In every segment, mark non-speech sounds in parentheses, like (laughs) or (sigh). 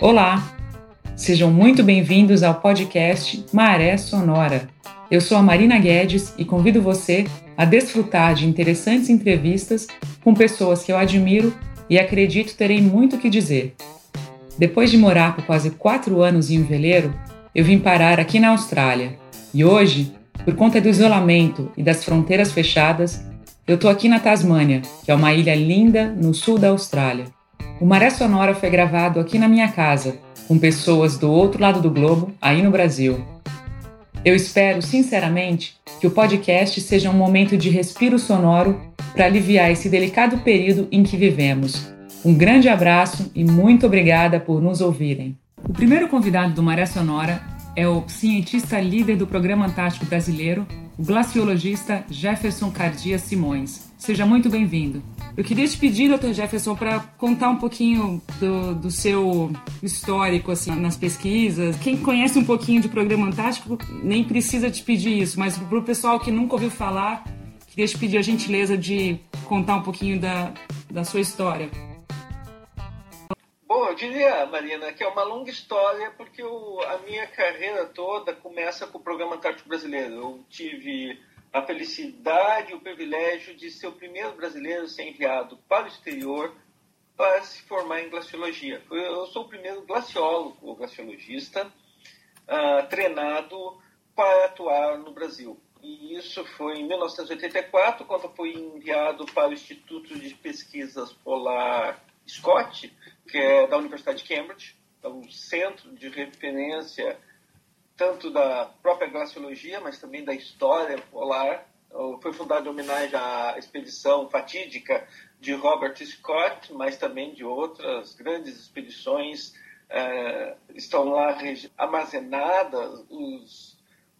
Olá, sejam muito bem-vindos ao podcast Maré Sonora. Eu sou a Marina Guedes e convido você a desfrutar de interessantes entrevistas com pessoas que eu admiro e acredito terem muito o que dizer. Depois de morar por quase quatro anos em um veleiro, eu vim parar aqui na Austrália e hoje, por conta do isolamento e das fronteiras fechadas, eu tô aqui na Tasmânia, que é uma ilha linda no sul da Austrália. O Maré Sonora foi gravado aqui na minha casa, com pessoas do outro lado do globo, aí no Brasil. Eu espero, sinceramente, que o podcast seja um momento de respiro sonoro para aliviar esse delicado período em que vivemos. Um grande abraço e muito obrigada por nos ouvirem. O primeiro convidado do Maré Sonora é o cientista líder do Programa Antártico Brasileiro, o glaciologista Jefferson Cardia Simões. Seja muito bem-vindo. Eu queria te pedir, Dr. Jefferson, para contar um pouquinho do, do, seu histórico assim, nas pesquisas. Quem conhece um pouquinho de Programa Antártico nem precisa te pedir isso, mas para o pessoal que nunca ouviu falar, queria te pedir a gentileza de contar um pouquinho da, da sua história. Bom, eu diria, Marina, que é uma longa história, porque eu, a minha carreira toda começa com o Programa Antártico Brasileiro. Eu tive a felicidade e o privilégio de ser o primeiro brasileiro a ser enviado para o exterior para se formar em glaciologia. Eu sou o primeiro glaciólogo glaciologista uh, treinado para atuar no Brasil. E isso foi em 1984, quando fui enviado para o Instituto de Pesquisas Polar Scott, que é da Universidade de Cambridge, é um centro de referência tanto da própria glaciologia, mas também da história polar. Foi fundado em homenagem à expedição fatídica de Robert Scott, mas também de outras grandes expedições. É, estão lá armazenadas os,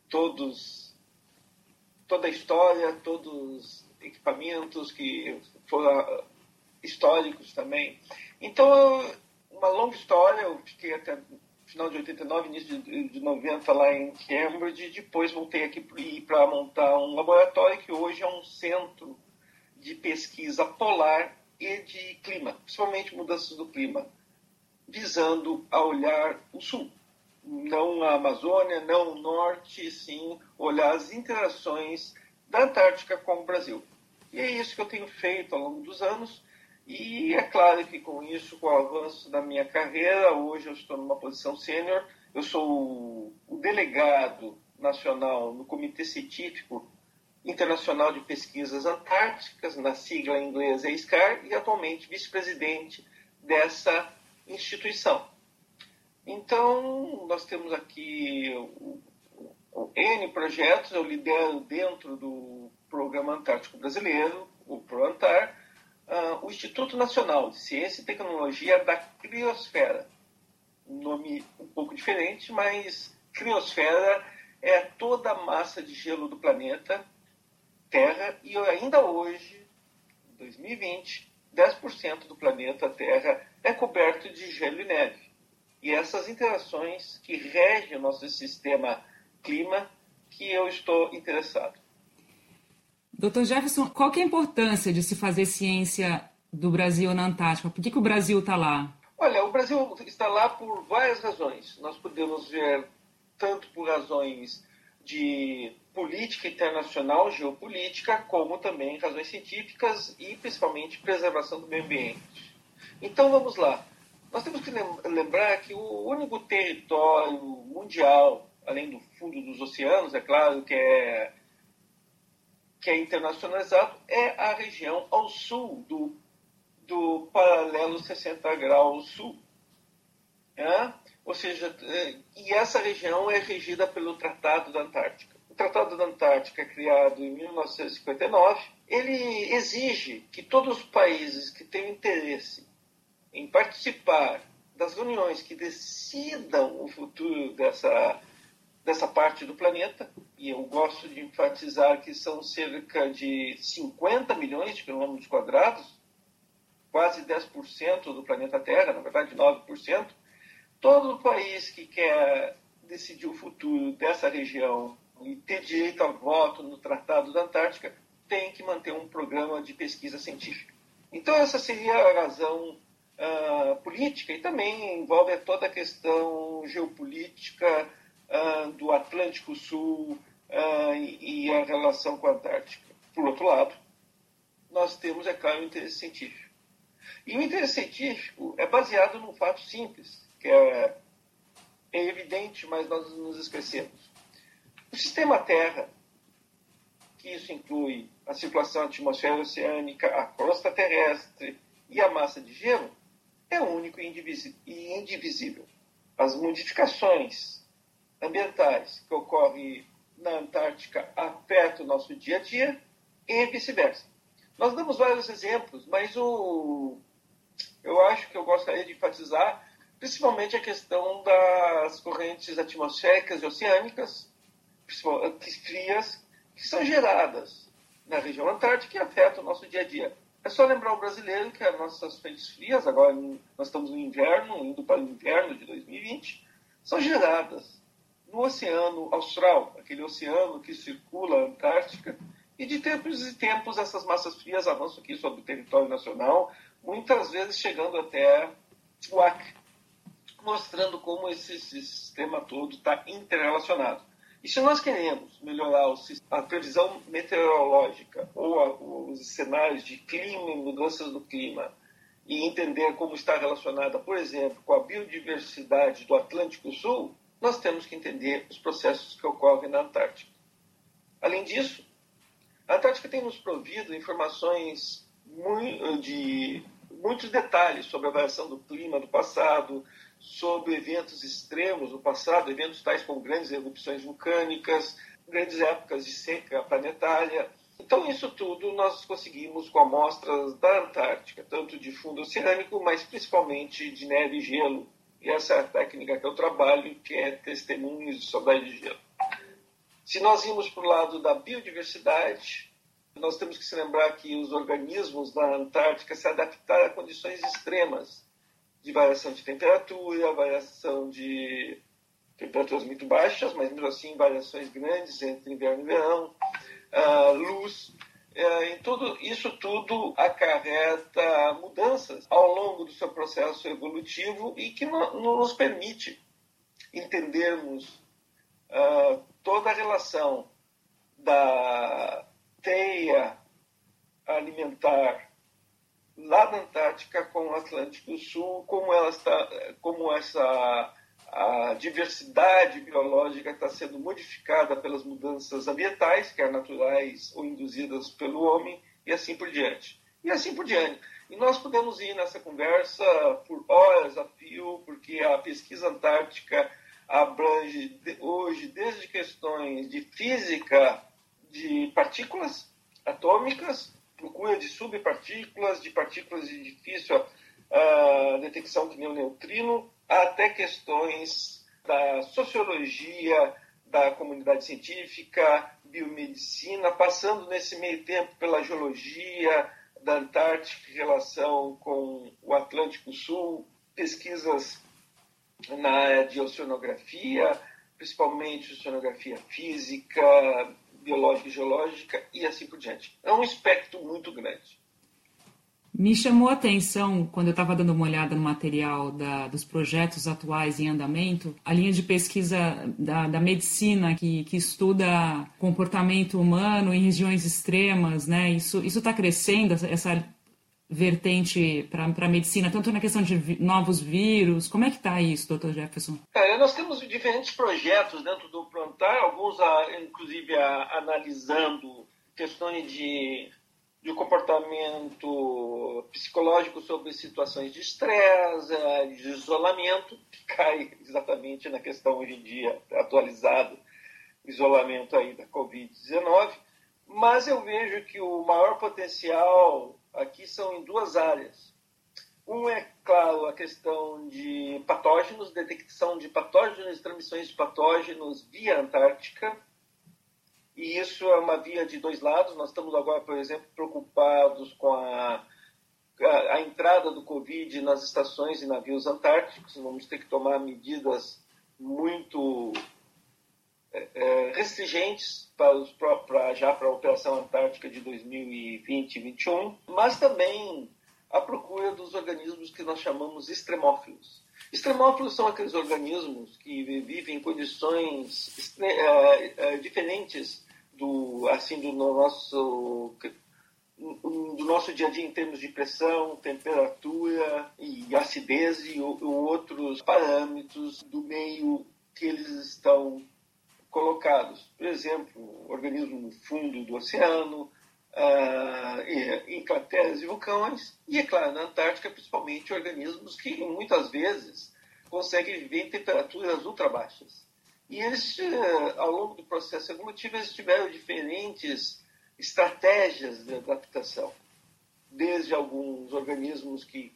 todos, toda a história, todos os equipamentos que foram históricos também. Então, uma longa história, eu fiquei até final de 89, início de, de 90 lá em Cambridge, depois voltei aqui para montar um laboratório que hoje é um centro de pesquisa polar e de clima, principalmente mudanças do clima, visando a olhar o sul, não a Amazônia, não o norte, sim olhar as interações da Antártica com o Brasil. E é isso que eu tenho feito ao longo dos anos e é claro que com isso, com o avanço da minha carreira, hoje eu estou numa posição sênior, eu sou o delegado nacional no Comitê Científico Internacional de Pesquisas Antárticas, na sigla inglesa ESCAR, e atualmente vice-presidente dessa instituição. Então, nós temos aqui N projetos, eu lidero dentro do Programa Antártico Brasileiro, o ProAntar, uh, o Instituto Nacional de Ciência e Tecnologia da Criosfera. Um nome um pouco diferente, mas Criosfera é toda a massa de gelo do planeta Terra e ainda hoje, 2020, 10% do planeta Terra é coberto de gelo e neve. E essas interações que regem o nosso sistema clima que eu estou interessado. Doutor Jefferson, qual que é a importância de se fazer ciência do Brasil na Antártica? Por que, que o Brasil está lá? Olha, o Brasil está lá por várias razões. Nós podemos ver tanto por razões de política internacional, geopolítica, como também razões científicas e principalmente preservação do meio ambiente. Então vamos lá. Nós temos que lembrar que o único território mundial, além do fundo dos oceanos, é claro, que é que é internacionalizado, é a região ao sul do, do paralelo 60 graus sul. É? Ou seja, é, e essa região é regida pelo Tratado da Antártica. O Tratado da Antártica, criado em 1959, ele exige que todos os países que têm interesse em participar das reuniões que decidam o futuro dessa dessa parte do planeta, e eu gosto de enfatizar que são cerca de 50 milhões de quilômetros quadrados, quase 10% do planeta Terra, na verdade 9%. Todo país que quer decidir o futuro dessa região e ter direito a voto no Tratado da Antártica tem que manter um programa de pesquisa científica. Então, essa seria a razão uh, política e também envolve toda a questão geopolítica uh, do Atlântico Sul uh, e, a relação com a Antártica. Por outro lado, nós temos, é claro, o interesse científico. E o interesse científico é baseado num fato simples, que é, é evidente, mas nós nos esquecemos. O sistema Terra, que isso inclui a circulação atmosfera oceânica, a crosta terrestre e a massa de gelo, é único e indivisível. As modificações ambientais que ocorrem na Antártica afetam o nosso dia a dia e vice-versa. Nós damos vários exemplos, mas o, eu acho que eu gostaria de enfatizar principalmente a questão das correntes atmosféricas e oceânicas, frias, que são geradas na região antártica e afetam o nosso dia a dia. É só lembrar o brasileiro que as nossas frentes frias, agora nós estamos no inverno, indo para o inverno de 2020, são geradas no Oceano Austral, aquele oceano que circula a Antártica, e de tempos em tempos essas massas frias avançam aqui sobre o território nacional, muitas vezes chegando até o Acre, mostrando como esse sistema todo está interrelacionado. E se nós queremos melhorar a previsão meteorológica ou os cenários de clima e mudanças do clima e entender como está relacionada, por exemplo, com a biodiversidade do Atlântico Sul, nós temos que entender os processos que ocorrem na Antártica. Além disso, a Antártica tem nos provido informações de muitos detalhes sobre a variação do clima do passado, sobre eventos extremos no passado, eventos tais como grandes erupções vulcânicas, grandes épocas de seca planetária. Então, isso tudo nós conseguimos com amostras da Antártica, tanto de fundo oceânico, mas principalmente de neve e gelo. E essa é a técnica que eu trabalho, que é testemunhos de saudade de gelo. Se nós irmos para o lado da biodiversidade, nós temos que se lembrar que os organismos da Antártica se adaptaram a condições extremas de variação de temperatura, variação de temperaturas muito baixas, mas mesmo assim variações grandes entre inverno e verão, uh, luz. Uh, em tudo, isso tudo acarreta mudanças ao longo do seu processo evolutivo e que no, nos permite entendermos uh, toda a relação da teia alimentar lá na Antártica com o Atlântico Sul, como ela está, como essa a diversidade biológica está sendo modificada pelas mudanças ambientais, quer naturais ou induzidas pelo homem, e assim por diante. E assim por diante. E nós podemos ir nessa conversa por horas a fio, porque a pesquisa antártica abrange hoje desde questões de física de partículas atômicas procura de subpartículas, de partículas de difícil uh, detecção que nem o neutrino, até questões da sociologia, da comunidade científica, biomedicina, passando nesse meio tempo pela geologia da Antártica em relação com o Atlântico Sul, pesquisas na área de oceanografia, principalmente oceanografia física, biológica e geológica e assim por diante. É um espectro muito grande. Me chamou a atenção, quando eu estava dando uma olhada no material da, dos projetos atuais em andamento, a linha de pesquisa da, da medicina que, que estuda comportamento humano em regiões extremas, né? Isso está crescendo, essa vertente para a medicina, tanto na questão de vi novos vírus? Como é que está isso, doutor Jefferson? É, nós temos diferentes projetos dentro do Plantar, alguns a, inclusive a, analisando questões de, de comportamento psicológico sobre situações de estresse, é, de isolamento, que (laughs) cai exatamente na questão hoje em dia atualizado, isolamento aí da Covid-19, mas eu vejo que o maior potencial aqui são em duas áreas. Um é, claro, a questão de patógenos, detecção de patógenos, transmissões de patógenos via Antártica. E isso é uma via de dois lados. Nós estamos agora, por exemplo, preocupados com a, a, a entrada do Covid nas estações e navios antárticos. Vamos ter que tomar medidas muito é, é, restringentes para, os, já para a Operação Antártica de 2020 e 2021, mas também a procura dos organismos que nós chamamos extremófilos. Extremófilos são aqueles organismos que vivem em condições é, é, diferentes do assim do nosso do nosso dia a dia em termos de pressão, temperatura e acidez e outros parâmetros do meio que eles estão colocados. Por exemplo, organismo no fundo do oceano, ah, em crateras e vulcões, e, é claro, na Antártica, principalmente, organismos que muitas vezes conseguem viver em temperaturas ultra baixas. E eles, eh, ao longo do processo evolutivo, eles tiveram diferentes estratégias de adaptação, desde alguns organismos que,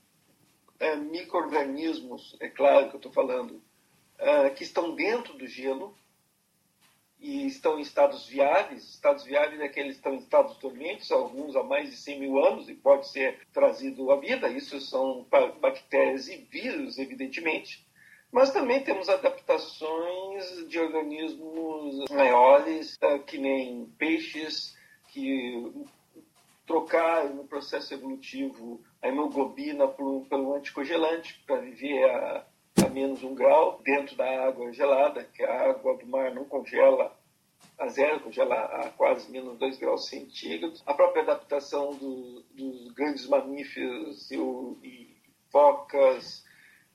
é, micro-organismos, é claro que eu estou falando, é, que estão dentro do gelo e estão em estados viáveis, estados viáveis é que eles estão em estados dormentes, alguns há mais de 100 mil anos, e pode ser trazido à vida, isso são bactérias e vírus, evidentemente, mas também temos adaptações de organismos maiores, é, que nem peixes, que trocar no processo evolutivo a hemoglobina por, pelo anticongelante para viver a, a menos um grau dentro da água gelada, que a água do mar não congela a zero, congela a quase menos 2 graus centígrados. A própria adaptação do, dos grandes mamíferos e, e focas,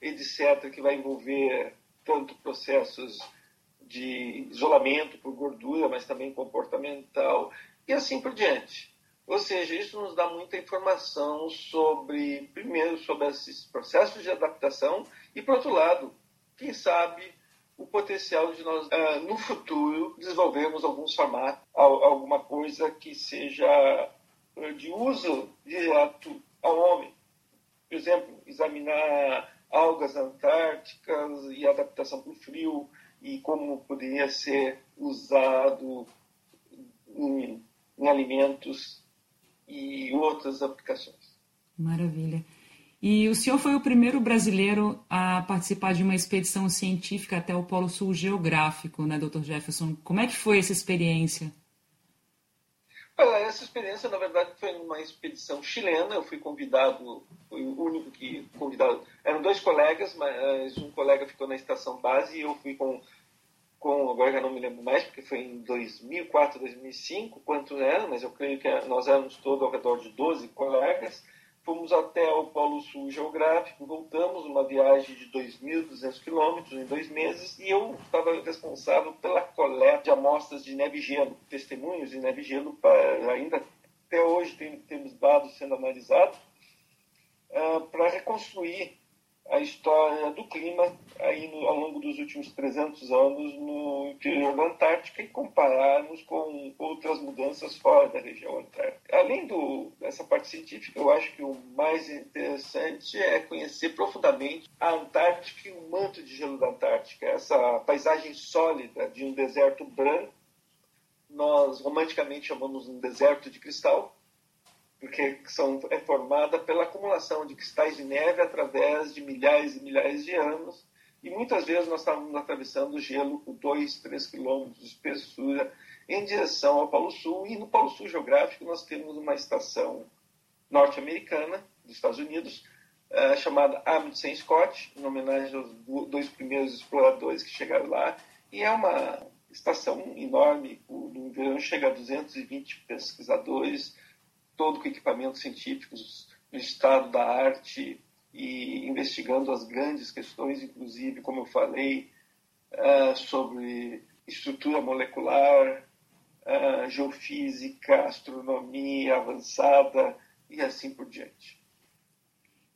etc., que vai envolver tanto processos de isolamento por gordura, mas também comportamental, e assim por diante. Ou seja, isso nos dá muita informação sobre, primeiro, sobre esses processos de adaptação e, por outro lado, quem sabe o potencial de nós, uh, no futuro, desenvolvermos alguns formatos, alguma coisa que seja uh, de uso direto ao homem. Por exemplo, examinar algas antárticas e adaptação para o frio e como poderia ser usado em em alimentos e outras aplicações. Maravilha. E o senhor foi o primeiro brasileiro a participar de uma expedição científica até o Polo Sul Geográfico, né, Dr. Jefferson? Como é que foi essa experiência? Olha, essa experiência, na verdade, foi uma expedição chilena. Eu fui convidado, fui o único que convidado. Eram dois colegas, mas um colega ficou na estação base e eu fui com com, agora já não me lembro mais, porque foi em 2004, 2005, quanto era, mas eu creio que nós éramos todos ao redor de 12 colegas. Fomos até o Polo Sul Geográfico, voltamos uma viagem de 2.200 quilômetros em dois meses e eu estava responsável pela coleta de amostras de neve gelo, testemunhos de neve gelo, para, ainda até hoje tem, temos dados sendo analisados, uh, para reconstruir a história do clima aí no, ao longo dos últimos 300 anos no interior da Antártica e compararmos com outras mudanças fora da região antártica. Além do, dessa parte científica, eu acho que o mais interessante é conhecer profundamente a Antártica e o manto de gelo da Antártica, essa paisagem sólida de um deserto branco, nós romanticamente chamamos um deserto de cristal, porque são, é formada pela acumulação de cristais de neve através de milhares e milhares de anos, e muitas vezes nós estávamos atravessando o gelo com 2, 3 quilômetros de espessura em direção ao Polo Sul, e no Polo Sul geográfico nós temos uma estação norte-americana dos Estados Unidos, uh, chamada Amundsen Scott, em homenagem aos dois primeiros exploradores que chegaram lá, e é uma estação enorme, no verão chega a 220 pesquisadores, todo com equipamentos científicos no estado da arte e investigando as grandes questões, inclusive, como eu falei, uh, sobre estrutura molecular, uh, geofísica, astronomia avançada e assim por diante.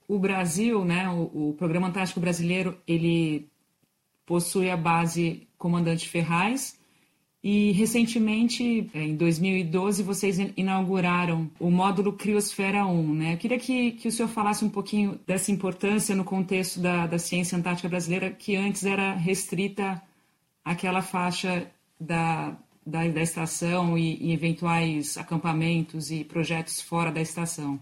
O Brasil, né, o, o Programa Antártico Brasileiro, ele possui a base Comandante Ferraz, e recentemente, é, em 2012, vocês inauguraram o módulo Criosfera 1. Né? Eu queria que, que o senhor falasse um pouquinho dessa importância no contexto da, da ciência antártica brasileira, que antes era restrita àquela faixa da, da, da estação e, e, eventuais acampamentos e projetos fora da estação.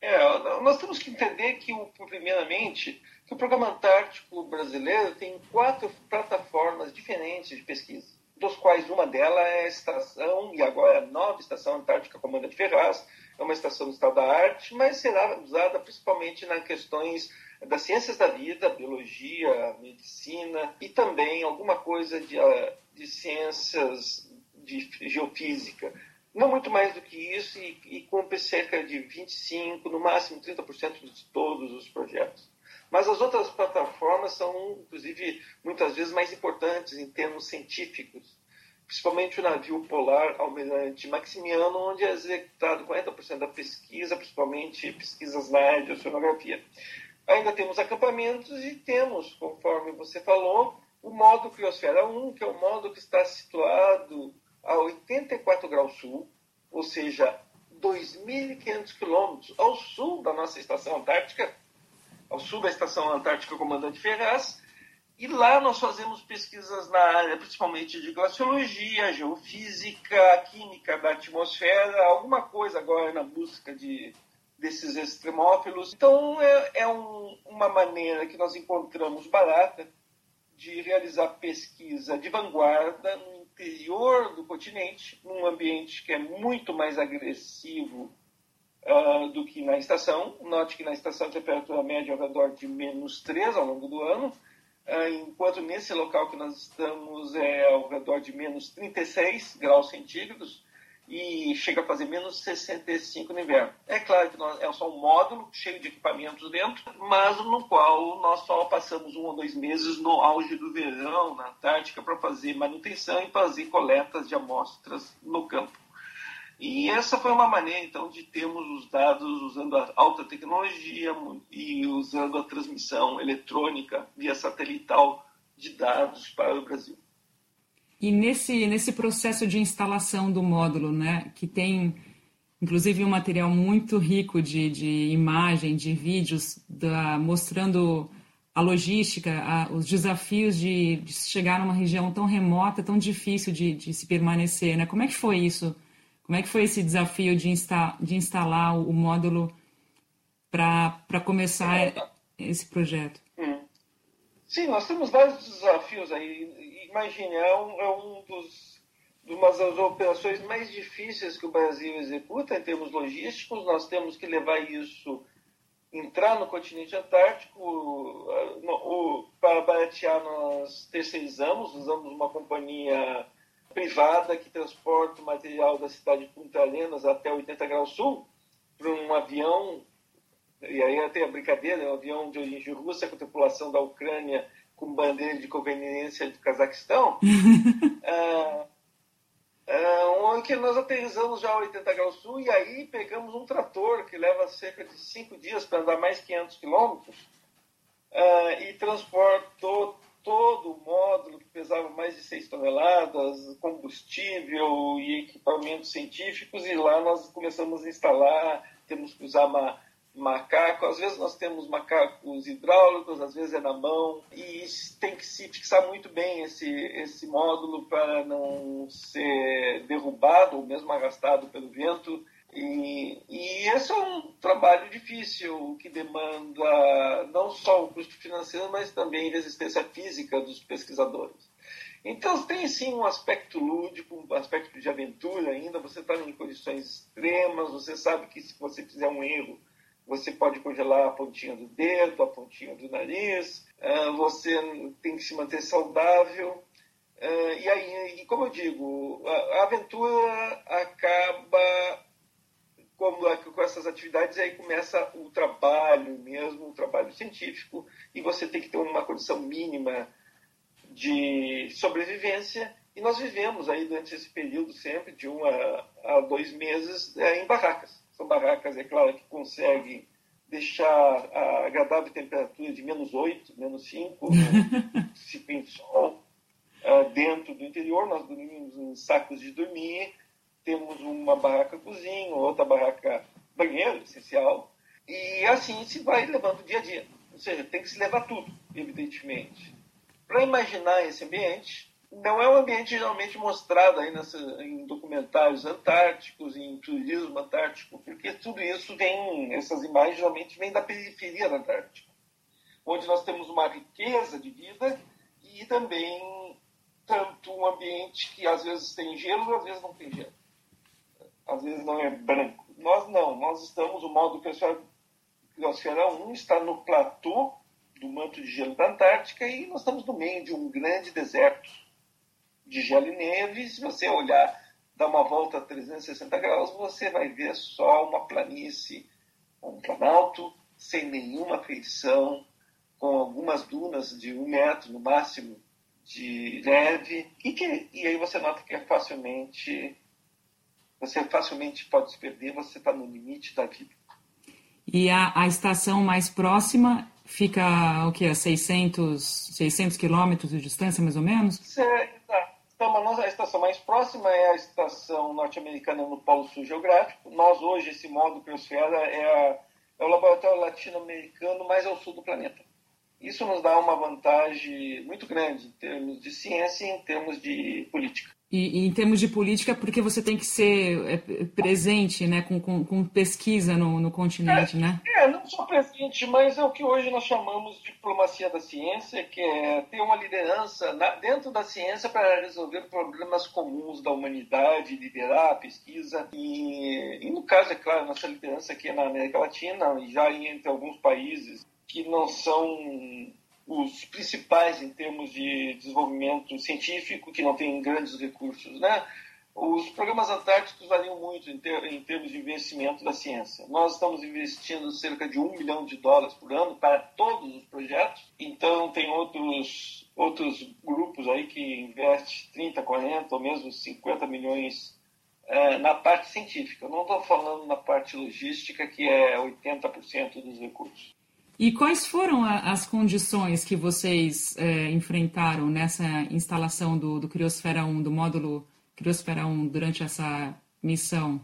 É, nós temos que entender que, primeiramente, o Programa Antártico Brasileiro tem quatro plataformas diferentes de pesquisa, dos quais uma delas é a estação, e agora é a nova Estação Antártica Comanda de Ferraz, é uma estação do Estado da Arte, mas será usada principalmente nas questões das ciências da vida, biologia, medicina e também alguma coisa de, ah, de ciências de geofísica. Não muito mais do que isso e, e cumpre cerca de 25%, no máximo 30% de todos os projetos. Mas as outras plataformas são, inclusive, muitas vezes mais importantes em termos científicos, principalmente o navio polar Almirante Maximiano, onde é executado 40% da pesquisa, principalmente pesquisas na área de oceanografia. Ainda temos acampamentos e temos, conforme você falou, o modo Criosfera 1, que é o modo que está situado a 84 graus sul, ou seja, 2.500 quilômetros ao sul da nossa estação antártica, ao sul da estação antártica Comandante Ferraz, e lá nós fazemos pesquisas na área principalmente de glaciologia, geofísica, química da atmosfera, alguma coisa agora na busca de, desses extremófilos. Então é, é um, uma maneira que nós encontramos barata de realizar pesquisa de vanguarda no interior do continente, num ambiente que é muito mais agressivo uh, do que na estação. Note que na estação a temperatura média é ao redor de menos 3 ao longo do ano, uh, enquanto nesse local que nós estamos é ao redor de menos 36 graus centígrados e chega a fazer menos 65 no inverno. É claro que nós, é só um módulo cheio de equipamentos dentro, mas no qual nós só passamos um ou dois meses no auge do verão na Antártica para fazer manutenção e fazer coletas de amostras no campo. E essa foi uma maneira, então, de termos os dados usando a alta tecnologia e usando a transmissão eletrônica via satelital de dados para o Brasil. E nesse, nesse processo de instalação do módulo, né, que tem inclusive um material muito rico de, de imagem, de vídeos, da, mostrando a logística, a, os desafios de, de, chegar numa região tão remota, tão difícil de, de, se permanecer. Né? Como é que foi isso? Como é que foi esse desafio de, insta, de instalar o, o módulo para começar esse projeto? Hum. Sim, nós temos vários desafios aí imagine, é um, é um dos de uma das operações mais difíceis que o Brasil executa em termos logísticos. Nós temos que levar isso, entrar no continente antártico. Para baratear, nós terceirizamos, usamos uma companhia privada que transporta o material da cidade de Punta Arenas até 80 graus sul para um avião. E aí tem a brincadeira, um avião de origem russa com tripulação da Ucrânia com bandeira de conveniência do Cazaquistão, (laughs) é, é, onde que nós aterrissamos já a 80 graus sul e aí pegamos um trator que leva cerca de 5 dias para andar mais 500 quilômetros é, e transportou todo o módulo que pesava mais de 6 toneladas, combustível e equipamentos científicos e lá nós começamos a instalar, temos que usar macaco. Às vezes nós temos macacos hidráulicos, às vezes é na mão, e tem que se fixar muito bem esse, esse módulo para não ser derrubado ou mesmo arrastado pelo vento. E, e esse é um trabalho difícil que demanda não só o custo financeiro, mas também resistência física dos pesquisadores. Então tem sim um aspecto lúdico, um aspecto de aventura ainda. Você está em condições extremas, você sabe que se você fizer um erro, você pode congelar a pontinha do dedo, a pontinha do nariz, uh, você tem que se manter saudável. Uh, e aí, como eu digo, a aventura acaba como, com essas atividades, aí começa o trabalho mesmo, o trabalho científico, e você tem que ter uma condição mínima de sobrevivência. E nós vivemos aí durante esse período sempre, de um a, a dois meses, é, em barracas. São barracas, é claro, que conseguem deixar a agradável temperatura de menos 8, menos 5, se tem sol, uh, dentro do interior. Nós dormimos em sacos de dormir, temos uma barraca cozinha, outra barraca banheiro, essencial, e assim se vai levando dia a dia. Ou seja, tem que se levar tudo, evidentemente. Para imaginar esse ambiente, não é um ambiente geralmente mostrado aí nessa, em documentários antárticos, em turismo antártico, porque tudo isso vem, essas imagens geralmente vêm da periferia da Antártica. onde nós temos uma riqueza de vida e também tanto um ambiente que às vezes tem gelo às vezes não tem gelo. Às vezes não é branco. Nós não, nós estamos, o modo Criosfera 1 está no platô do manto de gelo da Antártica e nós estamos no meio de um grande deserto de gelo e neve. Se você olhar, dar uma volta a 360 graus, você vai ver só uma planície, um planalto, sem nenhuma feição, com algumas dunas de um metro no máximo de neve, e, que, e aí você nota que é facilmente, você facilmente pode se perder, você está no limite da vida. E a, a estação mais próxima fica o que a 600 600 quilômetros de distância mais ou menos? É, então, a estação mais próxima é a estação norte-americana no Polo Sul Geográfico. Nós hoje esse modo Criosfera é, a, é o laboratório latino-americano mais ao sul do planeta. Isso nos dá uma vantagem muito grande em termos de ciência e em termos de política. E, e, em termos de política, porque você tem que ser é, presente, né, com, com, com pesquisa no, no continente, é, né? É, não só presente, mas é o que hoje nós chamamos de diplomacia da ciência, que é ter uma liderança na, dentro da ciência para resolver problemas comuns da humanidade, liderar a pesquisa. E, e no caso, é claro, nossa liderança aqui é na América Latina já entre alguns países que não são os principais em termos de desenvolvimento científico, que não tem grandes recursos, né? Os programas antárticos variam muito em, ter, em, termos de investimento da ciência. Nós estamos investindo cerca de um milhão de dólares por ano para todos os projetos. Então, tem outros, outros grupos aí que investem 30, 40 ou mesmo 50 milhões é, na parte científica. Não estou falando na parte logística, que é 80% dos recursos. E quais foram a, as condições que vocês é, enfrentaram nessa instalação do, do Criosfera 1, do módulo Criosfera 1, durante essa missão?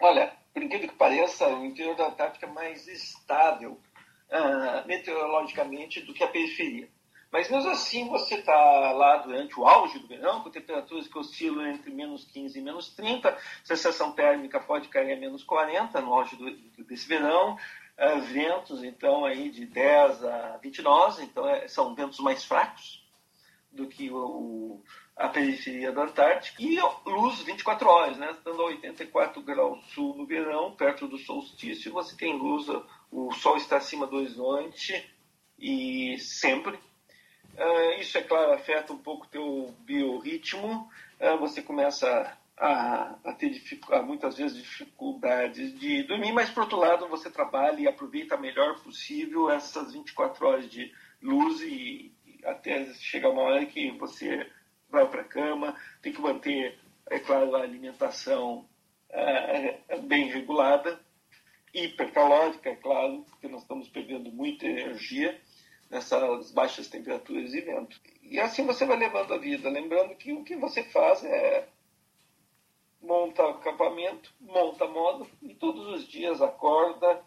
Olha, por incrível que pareça, o interior da Antártica é mais estável uh, meteorologicamente do que a periferia. Mas mesmo assim, você está lá durante o auge do verão, com temperaturas que oscilam entre menos 15 e menos 30, a sensação térmica pode cair a menos 40 no auge do, desse verão, ventos então aí de 10 a 20 nós, então é, são ventos mais fracos do que o, o, a periferia da Antártica, e luz 24 horas, né? estando a 84 graus sul no verão, perto do solstício, você tem luz, o sol está acima do horizonte e sempre. Uh, isso, é claro, afeta um pouco teu biorritmo, uh, você começa a, a ter a, muitas vezes dificuldades de dormir, mas por outro lado você trabalha e aproveita melhor possível essas 24 horas de luz e, e até chegar uma hora que você vai para a cama, tem que manter, é claro, a alimentação é, é bem regulada, hipercalórica, é claro, porque nós estamos perdendo muita energia nessas baixas temperaturas e vento. E assim você vai levando a vida, lembrando que o que você faz é monta acampamento, monta modo e todos os dias acorda,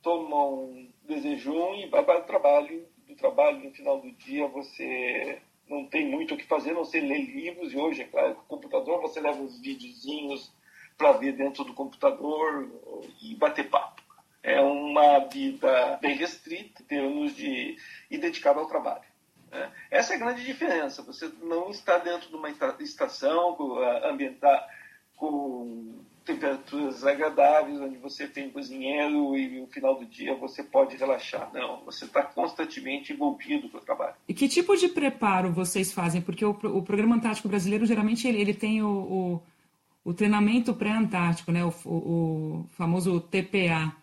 toma um desejum e vai para o trabalho. Do trabalho, no final do dia, você não tem muito o que fazer, não sei ler livros. E hoje, é claro, com o computador você leva uns videozinhos para ver dentro do computador e bater papo. É uma vida bem restrita em termos de e dedicada ao trabalho. Né? Essa é a grande diferença. Você não está dentro de uma estação ambiental com temperaturas agradáveis, onde você tem cozinheiro e no final do dia você pode relaxar. Não, você está constantemente envolvido com o trabalho. E que tipo de preparo vocês fazem? Porque o, o Programa Antártico Brasileiro, geralmente, ele, ele tem o, o, o treinamento pré-antártico, né? O, famoso TPA.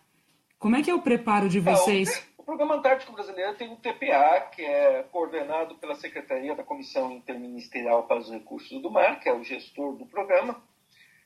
Como é que é o preparo de vocês? É, o, o Programa Antártico Brasileiro tem o TPA, que é coordenado pela Secretaria da Comissão Interministerial para os Recursos do Mar, que é o gestor do programa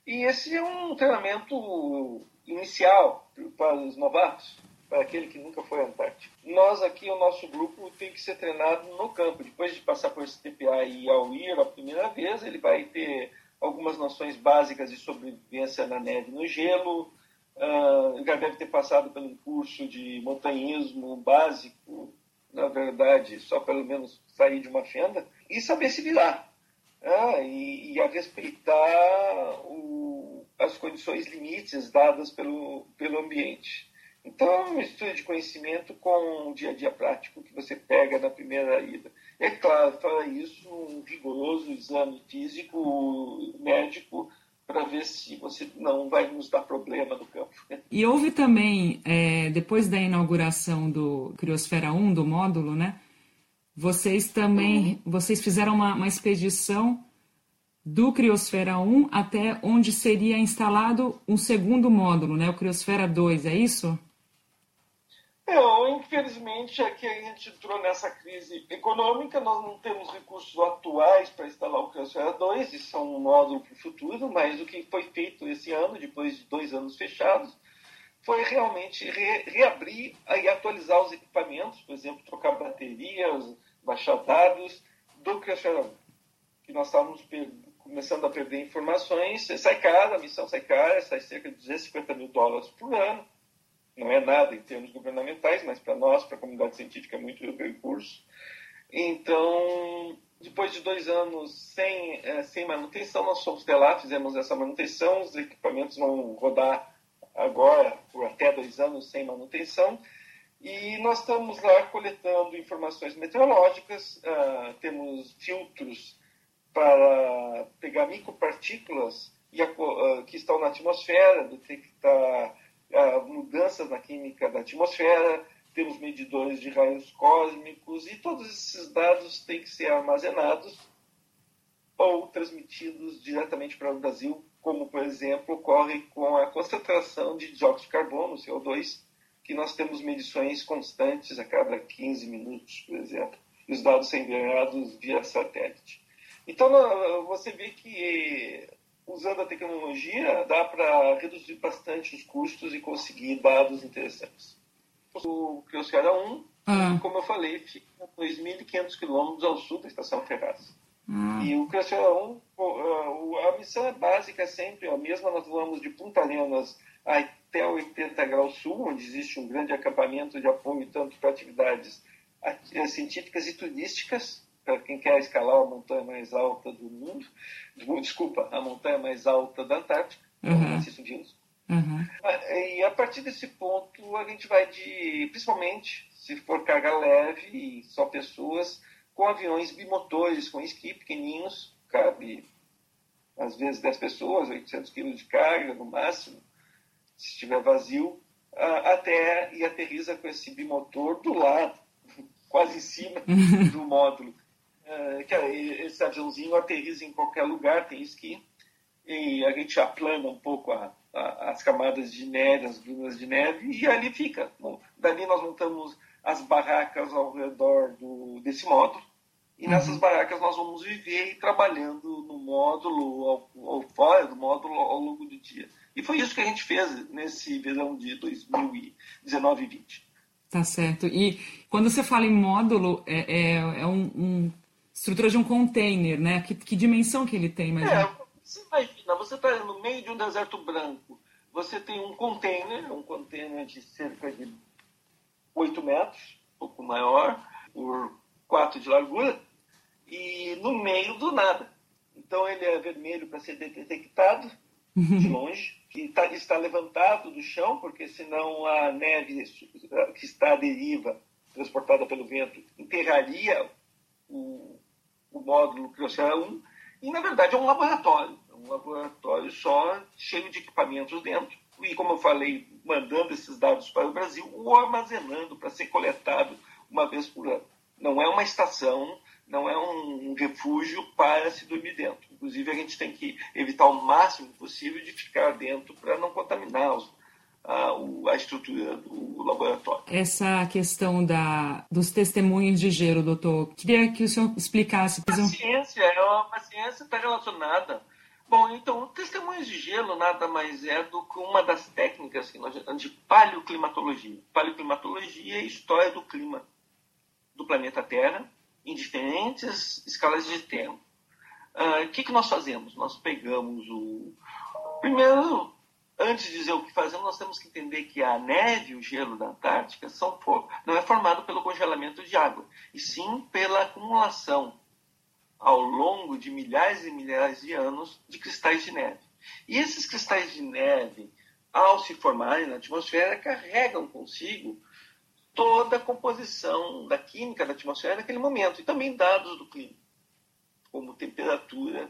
e esse é um treinamento inicial para os novatos, para aquele que nunca foi à Antártica. Nós aqui, o nosso grupo, tem que ser treinado no campo. Depois de passar por esse TPA e ao ir a primeira vez, ele vai ter algumas noções básicas de sobrevivência na neve no gelo, uh, já deve ter passado pelo curso de montanhismo básico, na verdade, só pelo menos sair de uma fenda, e saber se virar. Ah, e, e, a respeitar o, as condições limites dadas pelo, pelo ambiente. Então, é uma mistura de conhecimento com o dia a dia prático que você pega na primeira ida. É claro, fala isso, um rigoroso exame físico, médico, para ver se você não vai nos dar problema no campo. (laughs) E houve também, é, depois da inauguração do Criosfera 1, do módulo, né? Vocês também, vocês fizeram uma, uma expedição do Criosfera 1 até onde seria instalado um segundo módulo, né? O Criosfera 2, é isso? É, infelizmente, aqui a gente entrou nessa crise econômica, nós não temos recursos atuais para instalar o Criosfera 2, isso é um módulo para o futuro, mas o que foi feito esse ano, depois de dois anos fechados, foi realmente re reabrir e atualizar os equipamentos, por exemplo, trocar baterias, baixar dados do 1, que nós estávamos começando a perder informações, sai cara, a missão sai cara, sai cerca de 250 mil dólares por ano, não é nada em termos governamentais, mas para nós, para a comunidade científica, é muito recurso. Então, depois de dois anos sem, é, sem manutenção, nós fomos até lá, fizemos essa manutenção, os equipamentos vão rodar agora por até dois anos sem manutenção, e nós estamos lá coletando informações meteorológicas, uh, temos filtros para pegar micropartículas uh, que estão na atmosfera, detectar mudanças na química da atmosfera, temos medidores de raios cósmicos e todos esses dados têm que ser armazenados ou transmitidos diretamente para o Brasil, como, por exemplo, ocorre com a concentração de dióxido de carbono, CO2, que nós temos medições constantes a cada 15 minutos, por exemplo, e os dados são enviados via satélite. Então, você vê que usando a tecnologia, dá para reduzir bastante os custos e conseguir dados interessantes. O Criosfera 1, ah. como eu falei, fica a 2.500 quilômetros ao sul da Estação Ferraz. Ah. E o 1, a missão é básica sempre a mesma, nós vamos de Punta Arenas até 80 graus sul, onde existe um grande acampamento de apoio tanto para atividades científicas e turísticas, para quem quer escalar a montanha mais alta do mundo, desculpa, a montanha mais alta da Antártica, uhum. Uhum. E a partir desse ponto a gente vai de, principalmente se for carga leve e só pessoas, com aviões bimotores, com esqui pequenininhos, cabe às vezes 10 pessoas, 800 quilos de carga no máximo, se estiver vazio, até e aterriza com esse bimotor do lado, (laughs) quase em cima (laughs) do módulo. É, que esse aviãozinho aterriza em qualquer lugar, tem esqui, e a gente aplana um pouco a, a, as camadas de neve, as dunas de neve, e ali fica. Bom, dali nós montamos as barracas ao redor do, desse módulo, e uhum. nessas barracas nós vamos viver e trabalhando no módulo, ou, ou fora do módulo, ao longo do dia. E foi isso que a gente fez nesse verão de 2019 e 20. Tá certo. E quando você fala em módulo, é, é, é um, um estrutura de um container, né? Que, que dimensão que ele tem, mais é, você imagina, você está no meio de um deserto branco, você tem um container, um container de cerca de 8 metros, um pouco maior, por 4 de largura, e no meio do nada. Então ele é vermelho para ser detectado de longe, que tá, está levantado do chão, porque senão a neve que está à deriva, transportada pelo vento, enterraria o, o módulo Criocera 1, e na verdade é um laboratório, é um laboratório só cheio de equipamentos dentro, e como eu falei, mandando esses dados para o Brasil ou armazenando para ser coletado uma vez por ano. Não é uma estação, não é um, refúgio para se dormir dentro. Inclusive, a gente tem que evitar o máximo possível de ficar dentro para não contaminar os, a, a estrutura do laboratório. Essa questão da, dos testemunhos de gelo, doutor, queria que o senhor explicasse. A ciência, é uma ciência está relacionada. Bom, então, testemunhos de gelo nada mais é do que uma das técnicas que nós chamamos de paleoclimatologia. Paleoclimatologia é a história do clima do planeta Terra em diferentes escalas de tempo. O uh, ah, que, que nós fazemos? Nós pegamos o. Primeiro, antes de dizer o que fazemos, nós temos que entender que a neve e o gelo da Antártica são, não é formado pelo congelamento de água, e sim pela acumulação ao longo de milhares e milhares de anos de cristais de neve. E esses cristais de neve ao se formarem na atmosfera, carregam consigo toda a composição da química da atmosfera naquele momento, e também dados do clima, como temperatura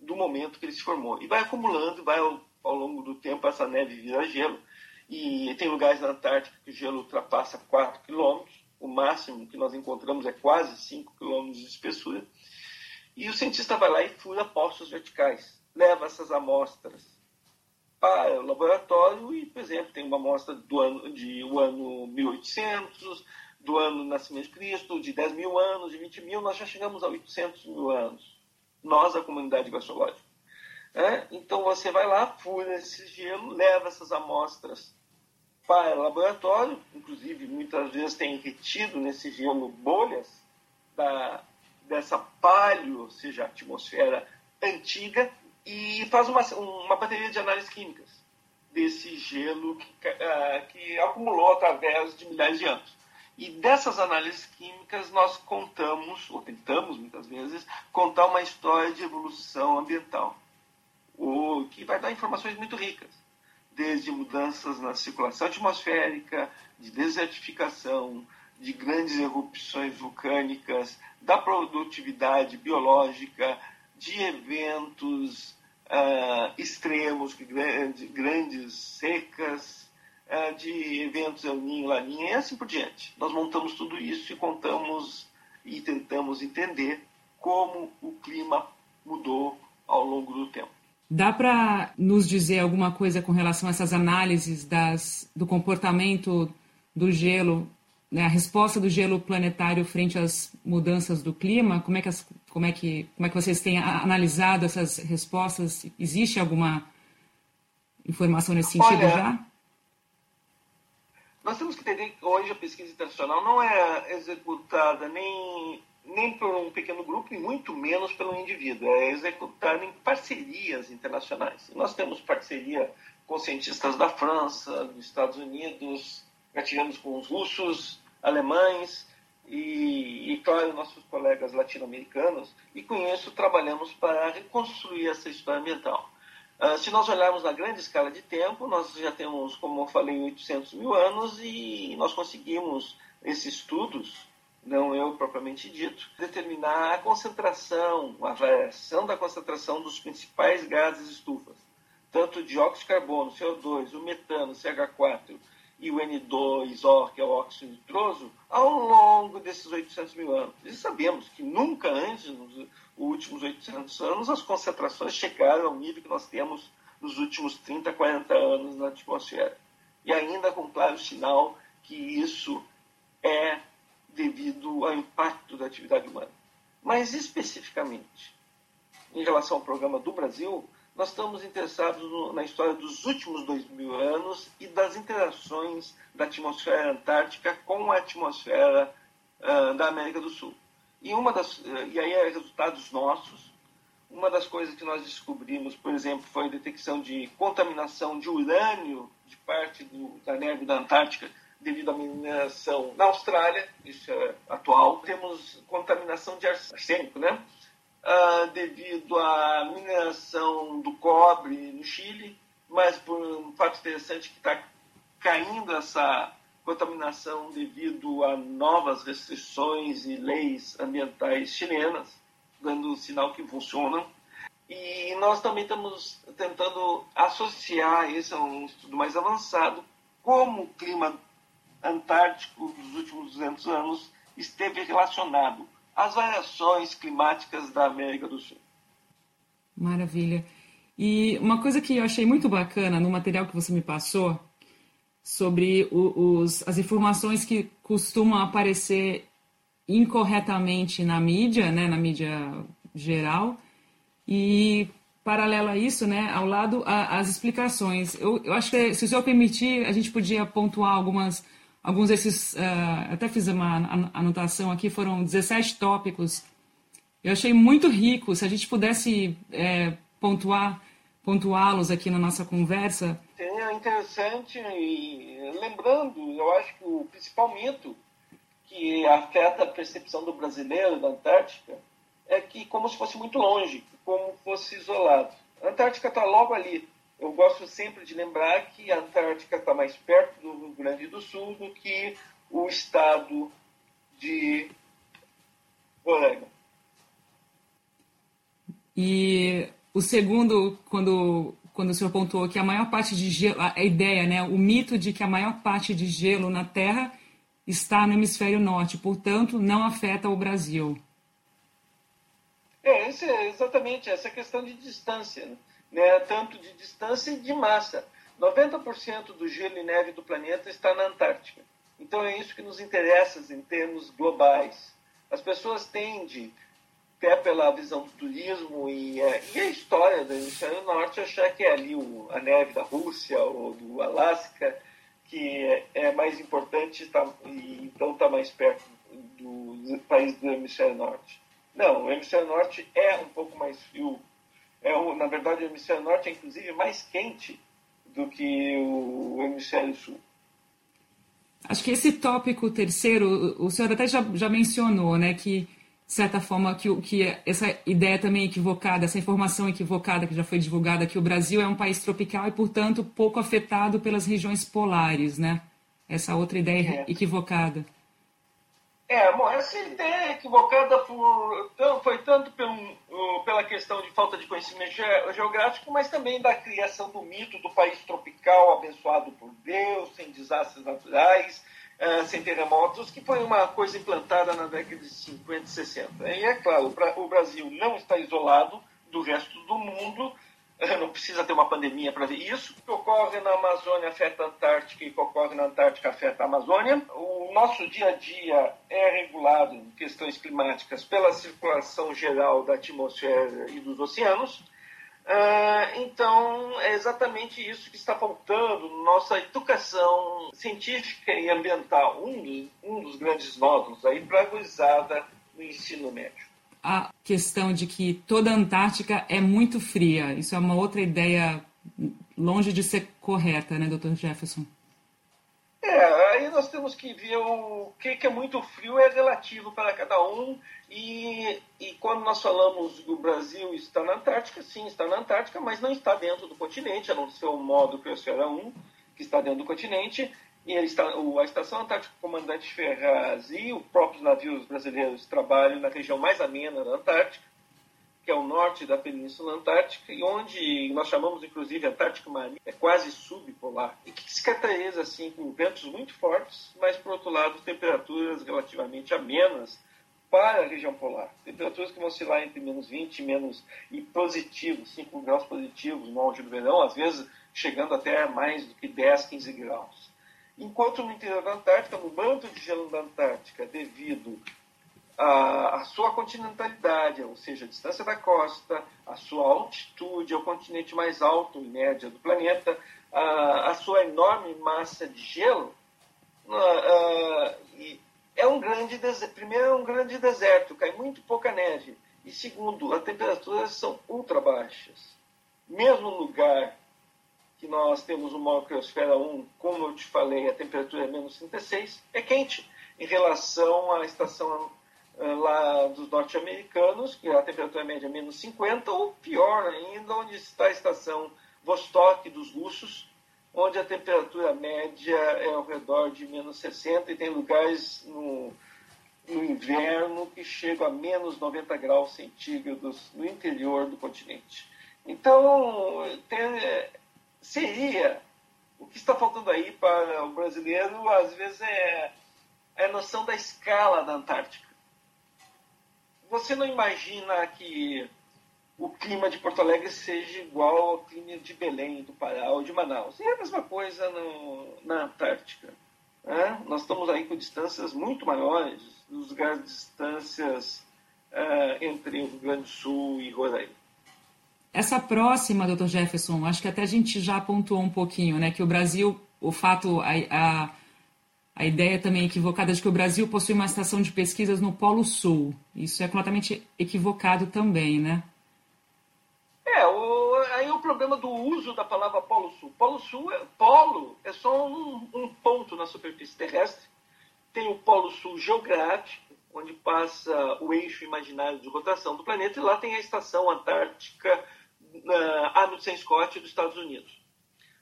do momento que ele se formou. E vai acumulando, vai ao, ao longo do tempo, essa neve vira gelo, e tem lugares na Antártica que o gelo ultrapassa 4 quilômetros, o máximo que nós encontramos é quase 5 quilômetros de espessura, e o cientista vai lá e fura postos verticais, leva essas amostras para o laboratório e, por exemplo, tem uma amostra do ano, de o ano 1800, do ano do nascimento de Cristo, de 10 mil anos, de 20 mil, nós já chegamos a 800 mil anos. Nós, a comunidade glaciológica. É? Então você vai lá, fura esse gelo, leva essas amostras para o laboratório, inclusive muitas vezes tem retido nesse gelo bolhas da, dessa palio, ou seja, atmosfera antiga, e faz uma, uma bateria de análises químicas desse gelo que, uh, que acumulou através de milhares de anos. E dessas análises químicas nós contamos, ou tentamos muitas vezes, contar uma história de evolução ambiental, o que vai dar informações muito ricas, desde mudanças na circulação atmosférica, de desertificação, de grandes erupções vulcânicas, da produtividade biológica, de eventos uh, extremos, grandes, grandes secas, uh, de eventos El Ninho, Laninha e assim por diante. Nós montamos tudo isso e contamos e tentamos entender como o clima mudou ao longo do tempo. Dá para nos dizer alguma coisa com relação a essas análises das, do comportamento do gelo né, a resposta do gelo planetário frente às mudanças do clima? Como é que, as, como é que, como é que vocês têm analisado essas respostas? Existe alguma informação nesse sentido Olha, já? Nós temos que entender que hoje a pesquisa internacional não é executada nem, nem por um pequeno grupo e muito menos pelo indivíduo. É executada em parcerias internacionais. Nós temos parceria com cientistas da França, dos Estados Unidos, já tivemos com os russos, alemães e, e, claro, nossos colegas latino-americanos, e com isso trabalhamos para reconstruir essa história ambiental. Uh, se nós olharmos na grande escala de tempo, nós já temos, como eu falei, 800 mil anos e nós conseguimos esses estudos, não eu propriamente dito, determinar a concentração, a variação da concentração dos principais gases estufas, tanto o dióxido de carbono, CO2, o metano, CH4 e o N2O, que é o óxido nitroso, ao longo desses 800 mil anos. E sabemos que nunca antes, nos últimos 800 anos, as concentrações chegaram ao nível que nós temos nos últimos 30, 40 anos na atmosfera. E ainda com claro sinal que isso é devido ao impacto da atividade humana. Mas especificamente, em relação ao programa do Brasil, nós estamos interessados no, na história dos últimos dois mil anos e das interações da atmosfera antártica com a atmosfera uh, da América do Sul. E, uma das, uh, e aí é resultados nossos. Uma das coisas que nós descobrimos, por exemplo, foi a detecção de contaminação de urânio de parte do, da neve da Antártica devido à mineração na Austrália, isso é atual. Temos contaminação de arsênico, né? Uh, devido à mineração do cobre no Chile, mas por um fato interessante que está caindo essa contaminação devido a novas restrições e leis ambientais chilenas, dando um sinal que funcionam. E nós também estamos tentando associar, esse é um estudo mais avançado, como o clima antártico dos últimos 200 anos esteve relacionado as variações climáticas da América do Sul. Maravilha. E uma coisa que eu achei muito bacana no material que você me passou sobre os, as informações que costumam aparecer incorretamente na mídia, né, na mídia geral, e paralelo a isso, né, ao lado a, as explicações. Eu, eu acho que, se o senhor permitir, a gente podia pontuar algumas alguns desses, uh, até fiz uma anotação aqui, foram 17 tópicos. Eu achei muito rico, se a gente pudesse é, pontuar, pontuá-los aqui na nossa conversa. É interessante, e lembrando, eu acho que o principal mito que afeta a percepção do brasileiro da Antártica é que como se fosse muito longe, como fosse isolado. A Antártica está logo ali, eu gosto sempre de lembrar que a Antártica está mais perto do Rio Grande do Sul do que o estado de Roraima. E o segundo, quando, quando o senhor pontuou que a maior parte de gelo, a ideia, né, o mito de que a maior parte de gelo na Terra está no hemisfério norte, portanto, não afeta o Brasil. É, é exatamente essa questão de distância, né? Tanto de distância e de massa. 90% do gelo e neve do planeta está na Antártica. Então é isso que nos interessa em termos globais. As pessoas tendem, até pela visão do turismo e, é, e a história do hemisfério norte, achar que é ali o, a neve da Rússia ou do Alasca que é, é mais importante tá, e então está mais perto do, do país do hemisfério norte. Não, o hemisfério norte é um pouco mais frio. É, na verdade, o hemisfério norte é inclusive mais quente do que o hemisfério sul. Acho que esse tópico terceiro, o senhor até já, já mencionou, né, que, de certa forma, que, que essa ideia também equivocada, essa informação equivocada que já foi divulgada, que o Brasil é um país tropical e, portanto, pouco afetado pelas regiões polares, né? Essa outra ideia é. equivocada. É, bom, essa ideia equivocada por, foi tanto pelo, pela questão de falta de conhecimento geográfico, mas também da criação do mito do país tropical abençoado por Deus, sem desastres naturais, uh, sem terremotos, que foi uma coisa implantada na década de 50 e 60. E é claro, o Brasil não está isolado do resto do mundo, (laughs) não precisa ter uma pandemia para ver isso. O que ocorre na Amazônia afeta a Antártica e o que ocorre na Antártica afeta a Amazônia. O nosso dia a dia é regulado em questões climáticas pela circulação geral da atmosfera e dos oceanos. Uh, então, é exatamente isso que está faltando na nossa educação científica e ambiental, um dos, um dos grandes nódulos aí para a no ensino médio a questão de que toda a Antártica é muito fria. Isso é uma outra ideia longe de ser correta, né, Dr. Jefferson? É, aí nós temos que ver o que, que é muito frio é relativo para cada um e, e quando nós falamos do Brasil está na Antártica, sim, está na Antártica, mas não está dentro do continente, a não ser o modo Criosfera 1, que está dentro do continente, e a Estação Antártica Comandante Ferraz e os próprios navios brasileiros trabalham na região mais amena da Antártica, que é o norte da Península Antártica, e onde nós chamamos inclusive Antártica Marinha, é quase subpolar, e que se caracteriza assim com ventos muito fortes, mas por outro lado temperaturas relativamente amenas para a região polar. Temperaturas que vão oscilar entre menos 20 e menos e positivos, 5 graus positivos no auge do verão, às vezes chegando até mais do que 10, 15 graus. Enquanto no interior da Antártica, no manto de gelo da Antártica, devido à, à sua continentalidade, ou seja, a distância da costa, a sua altitude, é o continente mais alto, em média, do planeta, a, a sua enorme massa de gelo, é um grande deserto. Primeiro, é um grande deserto, cai muito pouca neve. E segundo, as temperaturas são ultra baixas. Mesmo lugar que nós temos uma criosfera 1, como eu te falei, a temperatura é menos 36, é quente em relação à estação uh, lá dos norte-americanos, que a temperatura média é menos 50, ou pior ainda, onde está a estação Vostok dos russos, onde a temperatura média é ao redor de menos 60 e tem lugares no, no inverno que chegam a menos 90 graus centígrados no interior do continente. Então, tem, seria o que está faltando aí para o brasileiro, às vezes, é, é a noção da escala da Antártica. Você não imagina que o clima de Porto Alegre seja igual ao clima de Belém, do Pará ou de Manaus. É a mesma coisa no, na Antártica. Né? Nós estamos aí com distâncias muito maiores, nos lugares distâncias uh, entre o Rio Grande do Sul e Roraima. Essa próxima, doutor Jefferson, acho que até a gente já apontou um pouquinho, né, que o Brasil, o fato, a, a, a ideia também equivocada de que o Brasil possui uma estação de pesquisas no Polo Sul. Isso é completamente equivocado também, né? É, o, aí o problema do uso da palavra Polo Sul. Polo Sul, é, polo é só um, um ponto na superfície terrestre. Tem o Polo Sul geográfico, onde passa o eixo imaginário de rotação do planeta, e lá tem a estação antártica na Amundsen Scott dos Estados Unidos.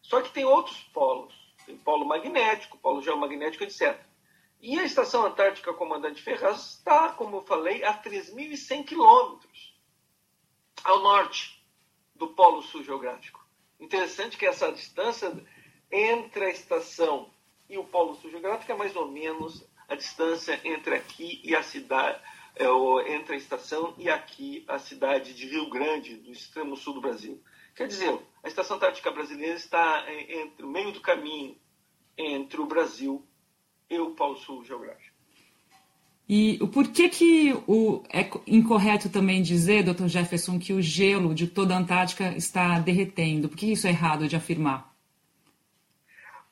Só que tem outros polos. Tem polo magnético, polo geomagnético, etc. E a Estação Antártica Comandante Ferraz está, como eu falei, a 3.100 quilômetros ao norte do Polo Sul Geográfico. Interessante que essa distância entre a estação e o Polo Sul Geográfico é mais ou menos a distância entre aqui e a cidade, é, entre a estação e aqui a cidade de Rio Grande, do extremo sul do Brasil. Quer dizer, a Estação Antártica Brasileira está entre o meio do caminho entre o Brasil e o Polo Sul Geográfico. E o porquê que o, é incorreto também dizer, Dr. Jefferson, que o gelo de toda a Antártica está derretendo? Por que isso é errado de afirmar?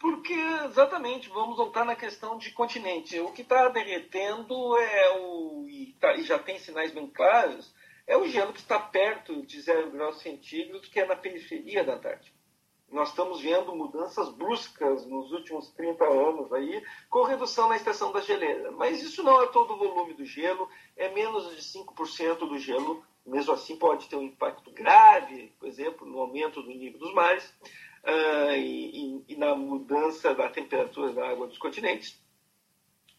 Porque, exatamente, vamos voltar na questão de continente. O que está derretendo é o. E, tá, e, já tem sinais bem claros, é o gelo que está perto de zero graus centígrados, que é na periferia da Antártica. Nós estamos vendo mudanças bruscas nos últimos 30 anos aí, com redução na extensão da geleira. Mas isso não é todo o volume do gelo, é menos de 5% do gelo. Mesmo assim, pode ter um impacto grave, por exemplo, no aumento do nível dos mares uh, e, e, na mudança da temperatura da água dos continentes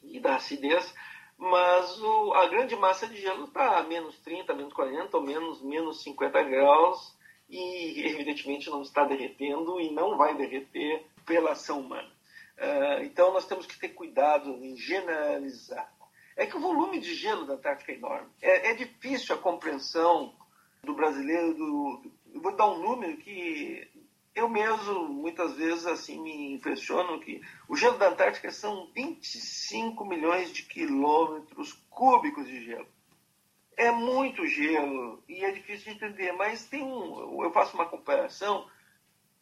e da acidez. Mas o, a grande massa de gelo está a menos 30, menos 40 ou menos, menos 50 graus e, evidentemente, não está derretendo e não vai derreter pela ação humana. Uh, então, nós temos que ter cuidado em generalizar. É que o volume de gelo da Antártica é enorme. É, é difícil a compreensão do brasileiro. Do, do, vou dar um número que eu mesmo, muitas vezes, assim me impressiono que o gelo da Antártica são 25 milhões de quilômetros cúbicos de gelo é muito gelo e é difícil de entender, mas tem um, eu faço uma comparação,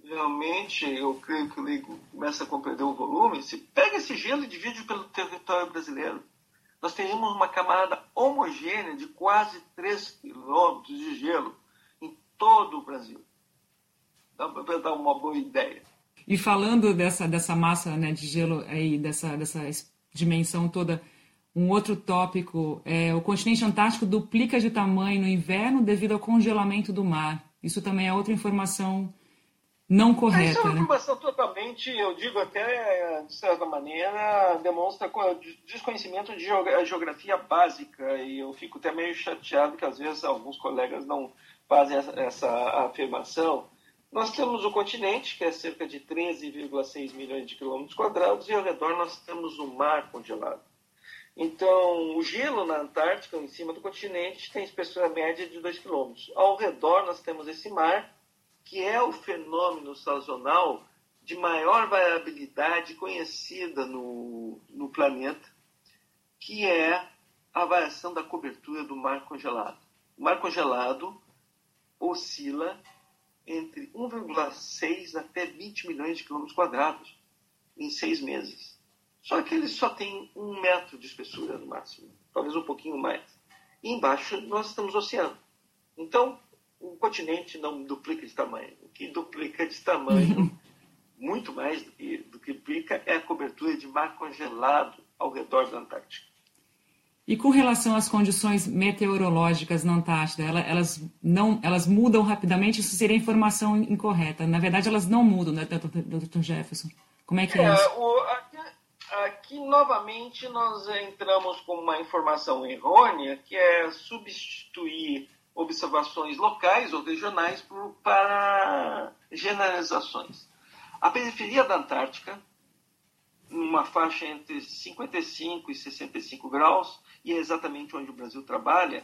realmente eu creio que leigo começa a compreender o volume, se pega esse gelo e divide pelo território brasileiro, nós teríamos uma camada homogênea de quase 3 quilômetros de gelo em todo o Brasil. Dá para dar uma boa ideia. E falando dessa, dessa massa né, de gelo aí, dessa, dessa dimensão toda, um outro tópico é o continente antártico duplica de tamanho no inverno devido ao congelamento do mar. Isso também é outra informação não correta. Essa é uma né? informação totalmente, eu digo até, de certa maneira, demonstra desconhecimento de geografia básica e eu fico até meio chateado que às vezes alguns colegas não fazem essa afirmação. Nós temos o continente, que é cerca de 13,6 milhões de quilômetros quadrados, e ao redor nós temos o mar congelado. Então, o gelo na Antártica, em cima do continente, tem espessura média de 2 km. Ao redor, nós temos esse mar, que é o fenômeno sazonal de maior variabilidade conhecida no, no planeta, que é a variação da cobertura do mar congelado. O mar congelado oscila entre 1,6 até 20 milhões de quilômetros quadrados em seis meses. Só que ele só tem um metro de espessura no máximo, talvez um pouquinho mais. E embaixo nós estamos no oceano. Então, o continente não duplica de tamanho. O que duplica de tamanho, (laughs) muito mais do que, do que duplica, é a cobertura de mar congelado ao redor da Antártica. E com relação às condições meteorológicas na Antártida, elas, não, elas mudam rapidamente? Isso seria informação incorreta. Na verdade, elas não mudam, né, Dr. Jefferson? Como é que é, é isso? O, Aqui, novamente, nós entramos com uma informação errônea, que é substituir observações locais ou regionais por, para generalizações. A periferia da Antártica, numa faixa entre 55 e 65 graus, e é exatamente onde o Brasil trabalha,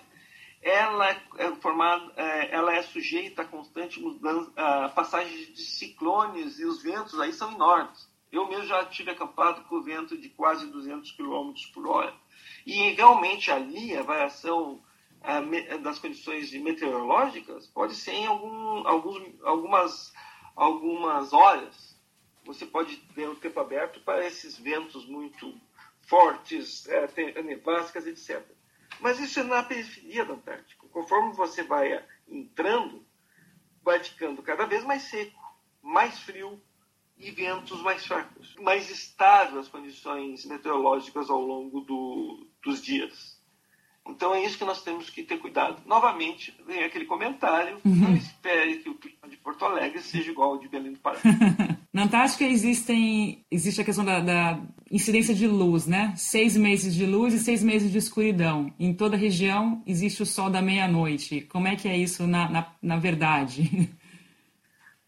ela é, formada, é, ela é sujeita a constante mudança, a passagem de ciclones e os ventos aí são enormes. Eu mesmo já tive acampado com vento de quase 200 km por hora. E realmente ali a variação das condições meteorológicas pode ser em algum, alguns, algumas, algumas horas. Você pode ter o tempo aberto para esses ventos muito fortes, é, nevascas, etc. Mas isso é na periferia do Antártico. Conforme você vai entrando, vai ficando cada vez mais seco, mais frio, e ventos mais fracos. Mais estáveis as condições meteorológicas ao longo do, dos dias. Então é isso que nós temos que ter cuidado. Novamente, vem aquele comentário, uhum. não espere que o clima de Porto Alegre seja igual ao de Belém do Pará. (laughs) Na Antártica existem, existe a questão da, da, incidência de luz, né? Seis meses de luz e seis meses de escuridão. Em toda a região existe o sol da meia-noite. Como é que é isso na, na, na verdade?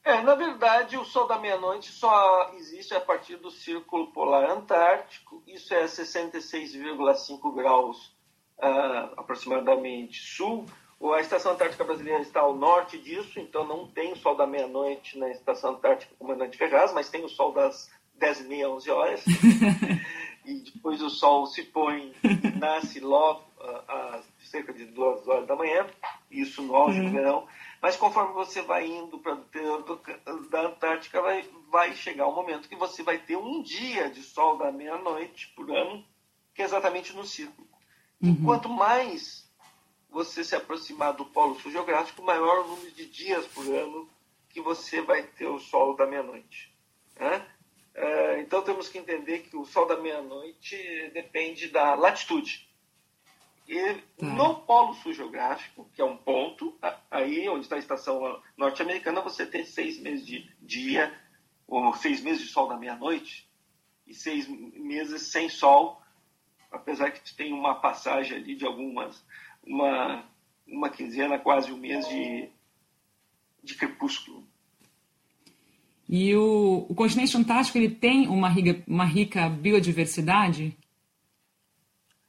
É, na verdade, o Sol da Meia-Noite só existe a partir do Círculo Polar Antártico. Isso é 66,5 graus uh, aproximadamente sul. A Estação Antártica Brasileira está ao norte disso, então não tem o Sol da Meia-Noite na Estação Antártica Comandante Ferraz, mas tem o Sol das 10h30, 11 horas. (laughs) e depois o Sol se põe, nasce logo às cerca de 2 horas da manhã, isso no auge uhum. do verão mas conforme você vai indo para dentro da Antártica, vai, vai chegar um momento que você vai ter um dia de sol da meia-noite por ano, que é exatamente no círculo. Uhum. E quanto mais você se aproximar do polo sul geográfico, maior o número de dias por ano que você vai ter o sol da meia-noite. Né? É, então temos que entender que o sol da meia-noite depende da latitude. E tá. no polo sul geográfico, que é um ponto, aí onde está a estação norte-americana, você tem seis meses de dia, ou seis meses de sol na meia-noite, e seis meses sem sol, apesar que tem uma passagem ali de algumas, uma, uma quinzena, quase um mês de, de crepúsculo. E o, o continente antártico ele tem uma rica, uma rica biodiversidade?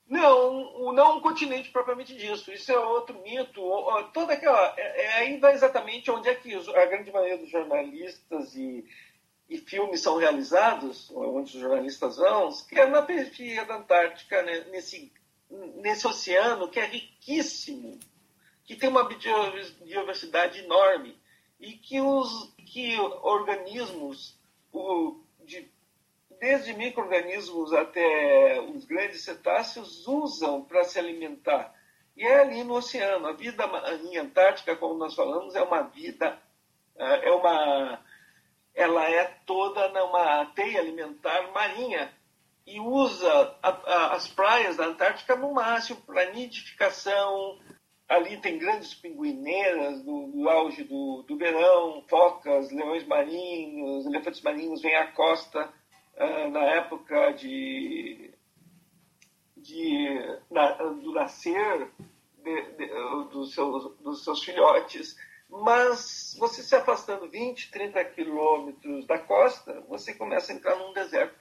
Não, não um continente propriamente disso. Isso é outro mito. Toda aquela. É, é vai exatamente onde é que a grande maioria dos jornalistas e, e filmes são realizados, onde os jornalistas vão, que é na periferia da Antártica, né, nesse, nesse oceano que é riquíssimo, que tem uma biodiversidade enorme e que os que organismos o, de desde micro-organismos até os grandes cetáceos, usam para se alimentar. E é ali no oceano. A vida marinha antártica, como nós falamos, é uma vida, é uma, ela é toda numa teia alimentar marinha e usa a, a, as praias da Antártica no máximo para nidificação. Ali tem grandes pinguineiras do, auge do, do verão, focas, leões marinhos, elefantes marinhos vêm à costa ah, na época de, de, na, do nascer de, de, dos, seus, dos seus filhotes, mas você se afastando 20, 30 quilômetros da costa, você começa a entrar num deserto.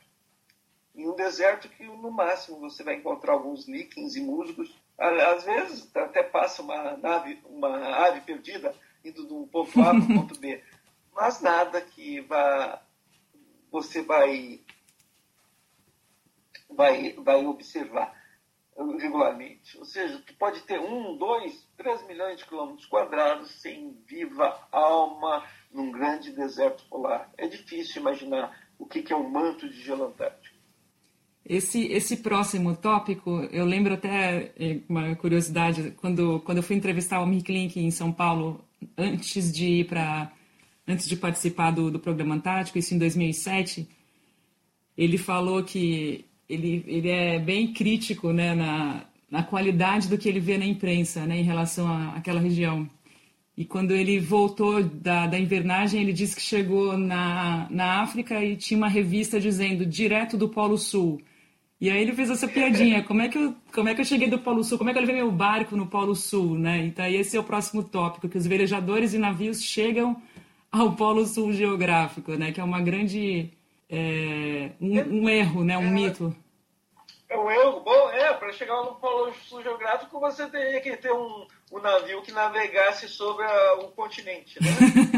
Em um deserto que, no máximo, você vai encontrar alguns líquens e musgos. Às vezes, até passa uma, nave, uma ave perdida indo de um ponto A para o ponto B. (laughs) Mas nada que vá você vai, vai, vai observar regularmente. Ou seja, tu pode ter um, dois, três milhões de quilômetros quadrados sem viva alma num grande deserto polar. É difícil imaginar o que é um manto de gelo antártico. Esse, esse próximo tópico, eu lembro até é, uma curiosidade, quando, quando eu fui entrevistar o Mick Link em São Paulo, antes de ir para antes de participar do, do programa Antártico, isso em 2007, ele falou que ele, ele é bem crítico né, na, na qualidade do que ele vê na imprensa né, em relação àquela região. E quando ele voltou da, da invernagem, ele disse que chegou na, na África e tinha uma revista dizendo direto do Polo Sul. E aí ele fez essa piadinha, como é que eu, como é que eu cheguei do Polo Sul? Como é que eu levei meu barco no Polo Sul, né? Então esse é o próximo tópico, que os velejadores e navios chegam ao polo sul geográfico, né? Que é uma grande é, um, um, erro, né? Um é, mito. É um erro. Bom, é para chegar no polo sul geográfico você teria que ter um, um navio que navegasse sobre a, o continente. Né?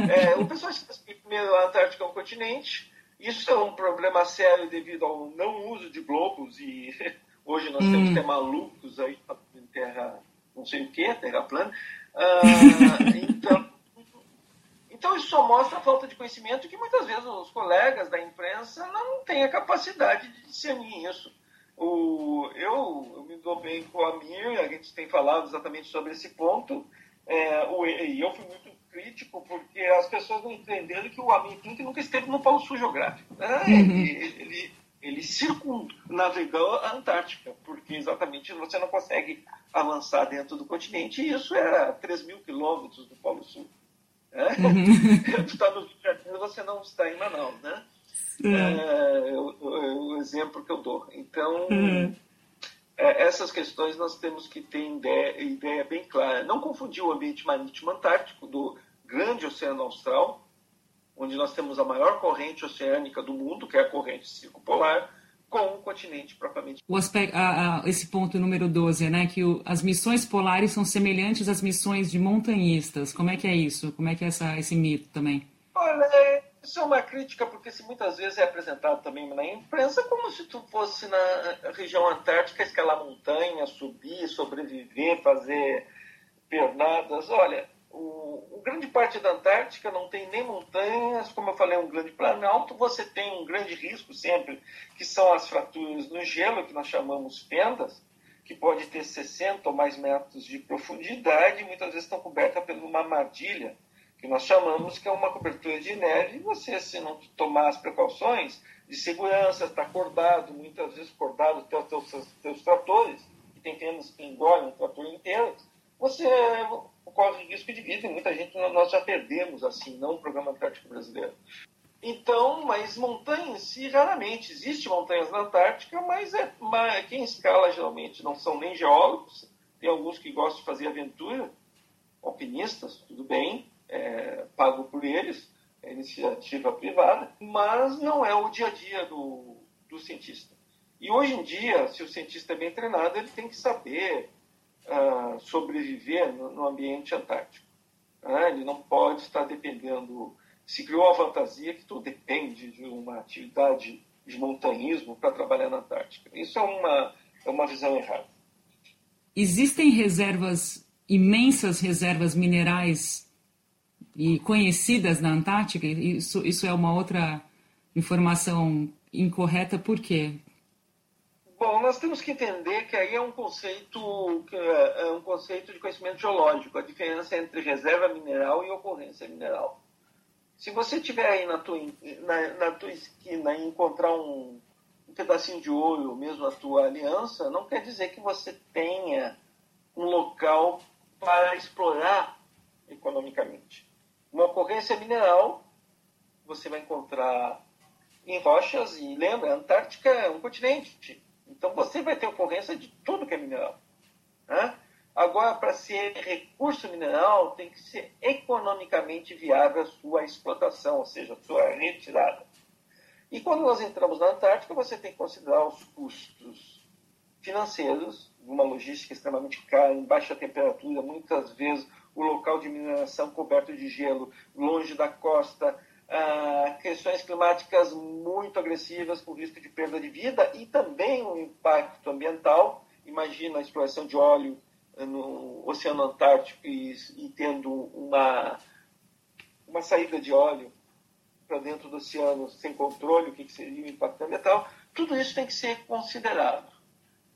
(laughs) é, o pessoal esquece que primeiro a Antártica é um continente. Isso é um problema sério devido ao não uso de globos e (laughs) hoje nós hum. temos até malucos aí em terra, não sei o que, terra plana. Ah, (laughs) então isso só mostra a falta de conhecimento que muitas vezes os colegas da imprensa não têm a capacidade de discernir isso. O, eu, eu me dou bem com a Mir, a gente tem falado exatamente sobre esse ponto, é, o, e eu fui muito crítico porque as pessoas não entenderam que o Amir Klink nunca esteve no Polo Sul Geográfico. Né? Uhum. Ele, ele, Ele circunnavegou a Antártica, porque exatamente você não consegue avançar dentro do continente, e isso era 3 mil quilômetros do Polo Sul. Né? Uhum. (laughs) tu está no Rio de Janeiro, você não está em Manaus, né? Uhum. É, é, o, é, o, exemplo que eu dou. Então, uhum. é, essas questões nós temos que ter ideia, ideia bem clara. Não confundir o ambiente marítimo antártico do grande oceano austral, onde nós temos a maior corrente oceânica do mundo, que é a corrente circumpolar, com o continente propriamente. O aspecto, a, a, esse ponto número 12, né, que o, as missões polares são semelhantes às missões de montanhistas. Como é que é isso? Como é que é essa, esse mito também? Olha, isso é uma crítica porque se muitas vezes é apresentado também na imprensa como se tu fosse na região antártica escalar montanha, subir, sobreviver, fazer pernadas. Olha, o, o, grande parte da Antártica não tem nem montanhas, como eu falei, é um grande planalto. Você tem um grande risco sempre, que são as fraturas no gelo, que nós chamamos fendas, que pode ter 60 ou mais metros de profundidade, e muitas vezes estão cobertas por uma armadilha, que nós chamamos que é uma cobertura de neve, e você, se não tomar as precauções de segurança, está acordado, muitas vezes acordado até os teus, teus tratores, que tem fendas que engolem o trator inteiro, você corre risco de vida e muita gente nós já perdemos assim, não o programa antártico brasileiro. Então, mas montanha em si, raramente. Existe montanhas na Antártica, mas, é, mas quem escala geralmente não são nem geólogos, tem alguns que gostam de fazer aventura, alpinistas, tudo bem, é, pago por eles, é iniciativa privada, mas não é o dia a dia do, do cientista. E hoje em dia, se o cientista é bem treinado, ele tem que saber sobreviver no, no, ambiente antártico. Uh, ele não pode estar dependendo. Se criou a fantasia que tu depende de uma atividade de montanhismo para trabalhar na Antártica. Isso é uma, é uma visão errada. Existem reservas, imensas reservas minerais e conhecidas na Antártica? Isso, isso é uma outra informação incorreta, por quê? Bom, nós temos que entender que aí é um conceito, é, é um conceito de conhecimento geológico, a diferença entre reserva mineral e ocorrência mineral. Se você tiver aí na tua, na, na tua esquina e encontrar um, um pedacinho de ouro, mesmo a tua aliança, não quer dizer que você tenha um local para explorar economicamente. Uma ocorrência mineral, você vai encontrar em rochas, e lembra, a Antártica é um continente. Você vai ter ocorrência de tudo que é mineral. Né? Agora, para ser recurso mineral, tem que ser economicamente viável a sua explotação, ou seja, a sua retirada. E quando nós entramos na Antártica, você tem que considerar os custos financeiros, uma logística extremamente cara, em baixa temperatura, muitas vezes o local de mineração coberto de gelo, longe da costa, ah, questões climáticas muito agressivas com risco de perda de vida e também um impacto ambiental. Imagina a exploração de óleo eh, no Oceano Antártico e, e tendo uma, uma saída de óleo para dentro do oceano sem controle, o que, que seria o impacto ambiental. Tudo isso tem que ser considerado.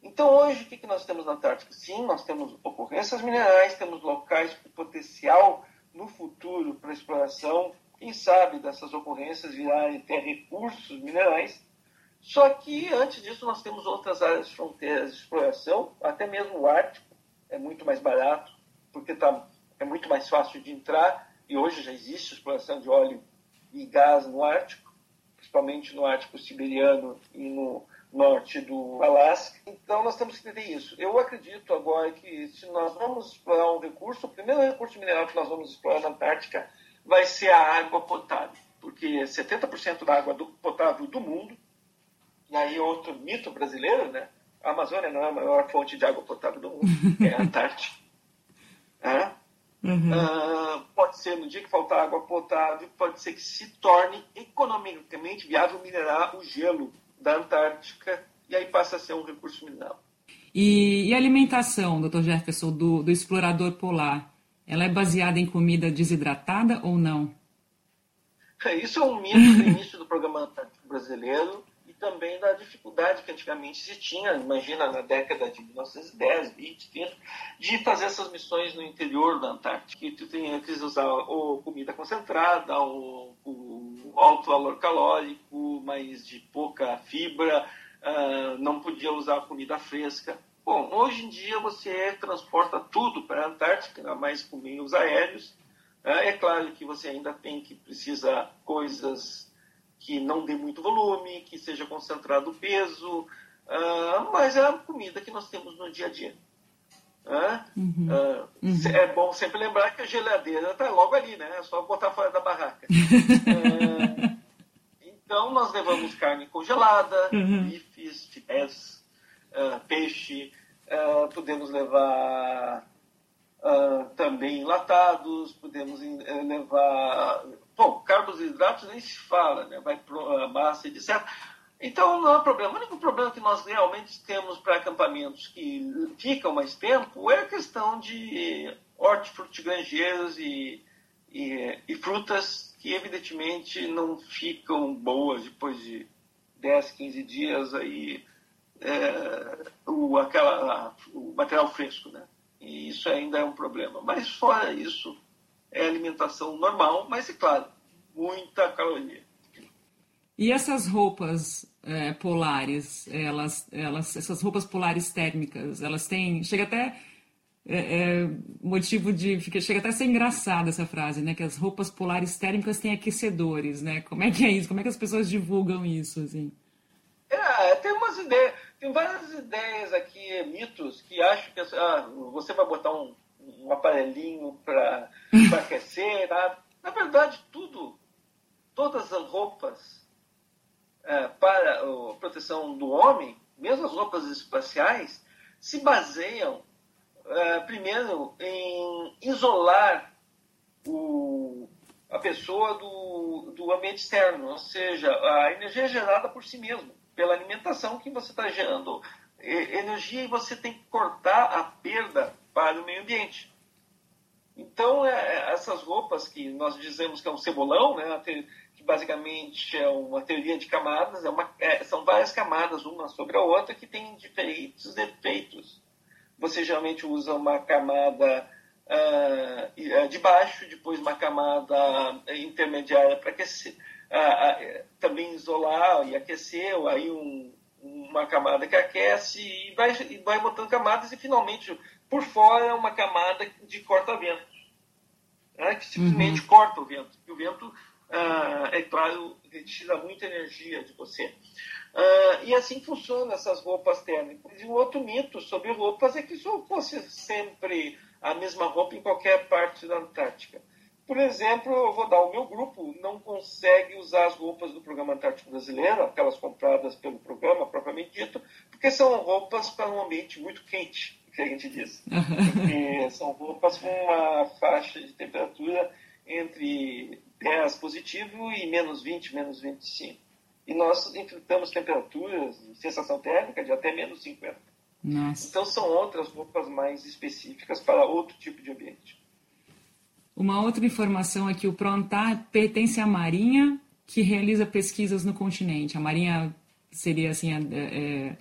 Então, hoje, o que, que nós temos na Antártica? Sim, nós temos ocorrências minerais, temos locais com potencial no futuro para exploração quem sabe dessas ocorrências virarem até recursos minerais. Só que antes disso nós temos outras áreas de fronteiras de exploração, até mesmo o Ártico é muito mais barato, porque tá, é muito mais fácil de entrar, e hoje já existe exploração de óleo e gás no Ártico, principalmente no Ártico Siberiano e no norte do Alasca. Então nós temos que entender isso. Eu acredito agora que se nós vamos explorar um recurso, o primeiro recurso mineral que nós vamos explorar na Antártica vai ser a água potável, porque 70% da água do, potável do mundo, e aí outro mito brasileiro, né? A Amazônia não é a maior fonte de água potável do mundo, é a Antártica. (laughs) É? Uhum. Uh, pode ser no dia que faltar água potável, pode ser que se torne economicamente viável minerar o gelo da Antártica e aí passa a ser um recurso mineral. E, e a alimentação, doutor Jefferson, do, do explorador polar? Ela é baseada em comida desidratada ou não? É, isso é um mito do início do programa Antártico Brasileiro e também da dificuldade que antigamente se tinha, imagina na década de 1910, 20, 30, de fazer essas missões no interior da Antártica. Que tu tinha que usar ou comida concentrada, ou, ou alto valor calórico, mas de pouca fibra, uh, não podia usar comida fresca. Bom, hoje em dia você transporta tudo para a Antártica, ainda mais com meios aéreos. Uh, é claro que você ainda tem que precisa coisas que não dê muito volume, que seja concentrado o peso, uh, mas é a comida que nós temos no dia a dia. Uhum. Uh, uhum. É bom sempre lembrar que a geladeira está logo ali, né? É só botar fora da barraca. uh, (laughs) então, nós levamos carne congelada, uhum. bifes, filés, uh, peixe, podemos levar também enlatados, podemos levar. Bom, carboidratos nem se fala, né? Vai pro, massa, etc. Então não há problema. O único problema que nós realmente temos para acampamentos que ficam mais tempo é a questão de hortifrutigranjeiros e, e, e frutas que evidentemente não ficam boas depois de 10, 15 dias aí é, o, aquela, o material fresco, né? E isso ainda é um problema. Mas fora isso, é alimentação normal, mas é claro, muita caloria. E essas roupas é, polares, elas, elas, essas roupas polares térmicas, elas têm, chega até é, é, motivo de, fica, chega até a ser engraçada essa frase, né? Que as roupas polares térmicas têm aquecedores, né? Como é que é isso? Como é que as pessoas divulgam isso, assim? É, tem umas ideias, tem várias ideias aqui, mitos, que acham que ah, você vai botar um, um aparelhinho para (laughs) aquecer, tá? Na verdade, tudo, todas as roupas é, para a proteção do homem, mesmo as roupas espaciais, se baseiam, é, primeiro, em isolar o, a pessoa do, do ambiente externo, ou seja, a energia gerada por si mesmo, pela alimentação que você está gerando energia e você tem que cortar a perda para o meio ambiente. Então, é, essas roupas que nós dizemos que é um cebolão, né, que basicamente é uma teoria de camadas, é uma, é, são várias camadas uma sobre a outra que têm diferentes efeitos. Você geralmente usa uma camada uh, de baixo, depois uma camada intermediária para aquecer, uh, uh, também isolar e aquecer, ou aí um, uma camada que aquece e vai, e vai botando camadas e finalmente por fora uma camada de corta-vento, né, que simplesmente uhum. corta o vento. E o vento ah, é claro, tira muita energia de você. Ah, e assim funcionam essas roupas térmicas. E um outro mito sobre roupas é que isso fosse sempre a mesma roupa em qualquer parte da Antártica. Por exemplo, eu vou dar o meu grupo não consegue usar as roupas do programa Antártico Brasileiro, aquelas compradas pelo programa propriamente dito, porque são roupas para um ambiente muito quente, que a gente diz. Porque são roupas com uma faixa de temperatura entre 10 positivo e menos 20, menos 25. E nós enfrentamos temperaturas, sensação térmica de até menos 50. Nossa. Então são outras roupas mais específicas para outro tipo de ambiente. Uma outra informação é que o Prontar pertence à Marinha, que realiza pesquisas no continente. A Marinha seria assim é,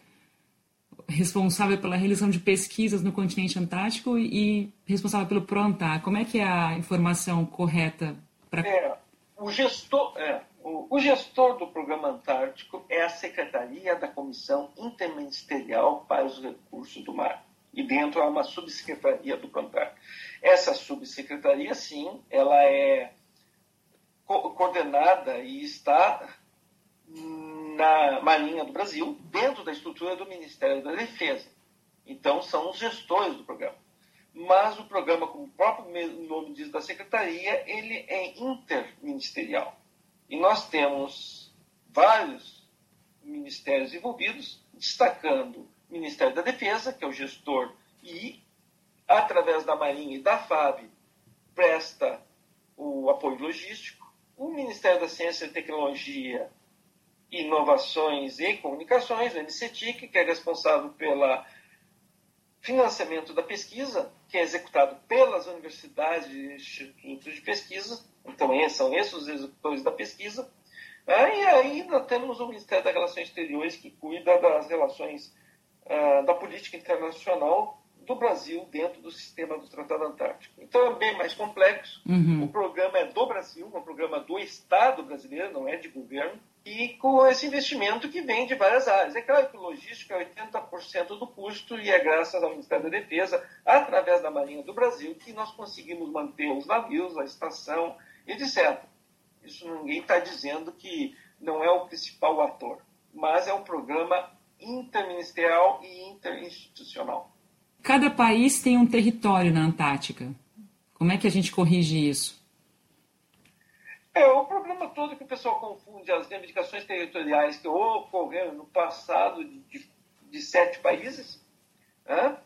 responsável pela realização de pesquisas no continente antártico e responsável pelo Prontar. Como é que é a informação correta para é, o gestor é, o, o, gestor do programa Antártico é a Secretaria da Comissão Interministerial para os Recursos do Mar. E dentro há uma subsecretaria do Prontar. Essa subsecretaria, sim, ela é co coordenada e está na Marinha do Brasil, dentro da estrutura do Ministério da Defesa. Então, são os gestores do programa mas o programa, como o próprio nome diz da secretaria, ele é interministerial. E nós temos vários ministérios envolvidos, destacando Ministério da Defesa, que é o gestor, e, através da Marinha e da FAB, presta o apoio logístico, o Ministério da Ciência e Tecnologia, Inovações e Comunicações, o MCTIC, que é responsável pela financiamento da pesquisa, que é executado pelas universidades e institutos de pesquisa, então são esses os executores da pesquisa, né? e ainda temos o Ministério das Relações Exteriores, que cuida das relações uh, da política internacional do Brasil dentro do sistema do Tratado Antártico. Então é bem mais complexo. Uhum. O programa é do Brasil, é um programa do Estado brasileiro, não é de governo, e com esse investimento que vem de várias áreas. É claro que logística é 80% do custo e é graças ao Ministério da Defesa, através da Marinha do Brasil, que nós conseguimos manter os navios, a estação, etc. Isso ninguém está dizendo que não é o principal ator, mas é um programa interministerial e interinstitucional. Cada país tem um território na Antártica. Como é que a gente corrige isso? É, o problema todo é que o pessoal confunde as reivindicações territoriais que ocorreram no passado de, de, de sete países né,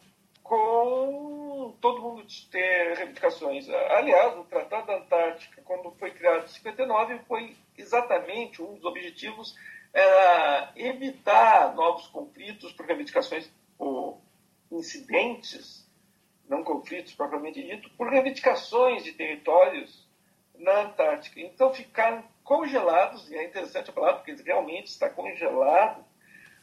com todo mundo ter reivindicações. Aliás, o Tratado da Antártica, quando foi criado em 59, foi exatamente um dos objetivos era evitar novos conflitos por reivindicações ou incidentes, não conflitos propriamente dito, por reivindicações de territórios na Antártica. Então ficaram congelados, e é interessante a palavra, porque realmente está congelado,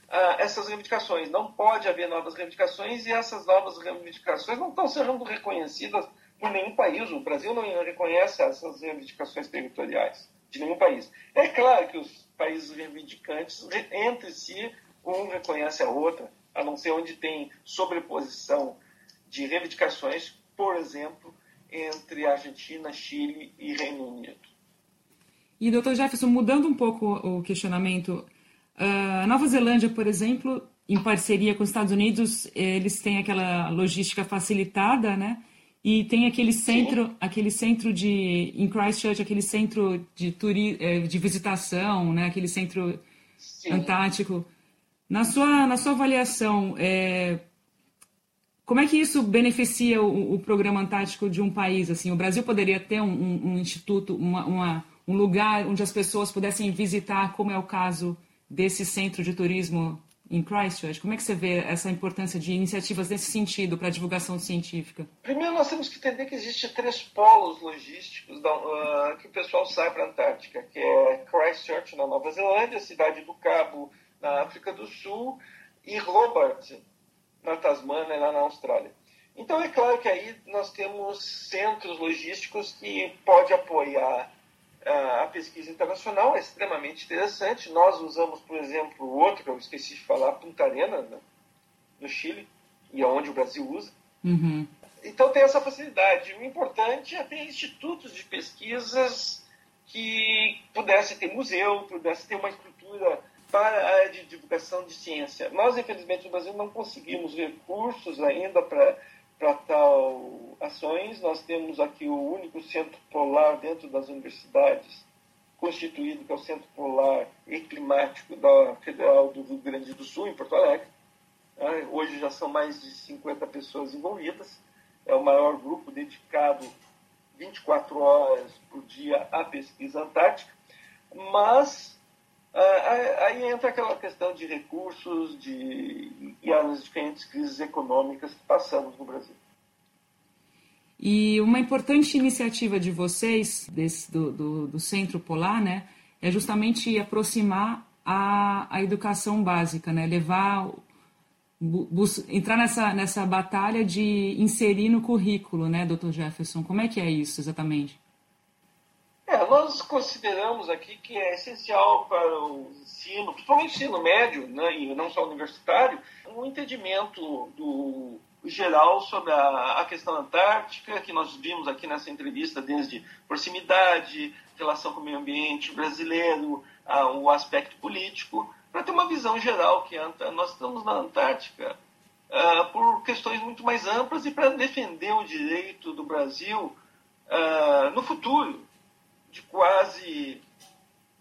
ah, essas reivindicações. Não pode haver novas reivindicações e essas novas reivindicações não estão sendo reconhecidas por nenhum país. O Brasil não reconhece essas reivindicações territoriais de nenhum país. É claro que os países reivindicantes, entre si, um reconhece a outra, a não ser onde tem sobreposição de reivindicações, por exemplo, entre Argentina, Chile e Reino Unido. E, doutor Jefferson, mudando um pouco o questionamento, a Nova Zelândia, por exemplo, em parceria com os Estados Unidos, eles têm aquela logística facilitada, né? E tem aquele centro, aquele centro de em Christchurch, aquele centro de turi, é, de visitação, né? Aquele centro Sim. antártico. Na sua na sua avaliação, é, como é que isso beneficia o, o, programa antártico de um país? Assim, o Brasil poderia ter um, um, um instituto, uma, uma, um lugar onde as pessoas pudessem visitar, como é o caso desse centro de turismo em Christchurch? Como é que você vê essa importância de iniciativas nesse sentido para a divulgação científica? Primeiro, nós temos que entender que existem três polos logísticos da, uh, que o pessoal sai para a Antártica, que é Christchurch, na Nova Zelândia, Cidade do Cabo, na África do Sul, e Hobart, na Tasmânia, lá na Austrália. Então, é claro que aí nós temos centros logísticos que pode apoiar a pesquisa internacional é extremamente interessante. Nós usamos, por exemplo, outro que eu esqueci de falar, Punta Arenas, né, no Chile, e é onde o Brasil usa. Uhum. Então tem essa facilidade. O importante é ter institutos de pesquisas que pudesse ter museu, pudesse ter uma estrutura para a área de divulgação de ciência. Nós, infelizmente, no Brasil não conseguimos recursos ainda para para tal ações. Nós temos aqui o único centro polar dentro das universidades, constituído, que é o Centro Polar e Climático da Federal do Rio Grande do Sul, em Porto Alegre. Né? Hoje já são mais de 50 pessoas envolvidas. É o maior grupo dedicado 24 horas por dia à pesquisa antártica. Mas aí entra aquela questão de recursos de, e as diferentes crises econômicas que passamos no Brasil. E uma importante iniciativa de vocês, desse, do, do, do Centro Polar, né, é justamente aproximar a, a educação básica, né, levar, entrar nessa, nessa batalha de inserir no currículo, né, doutor Jefferson? Como é que é isso exatamente? É, nós consideramos aqui que é essencial para o ensino, principalmente o ensino médio, né, e não só universitário, um entendimento do geral sobre a, a, questão antártica, que nós vimos aqui nessa entrevista, desde proximidade, relação com o meio ambiente brasileiro, a, o aspecto político, para ter uma visão geral que nós estamos na Antártica uh, por questões muito mais amplas e para defender o direito do Brasil uh, no futuro de quase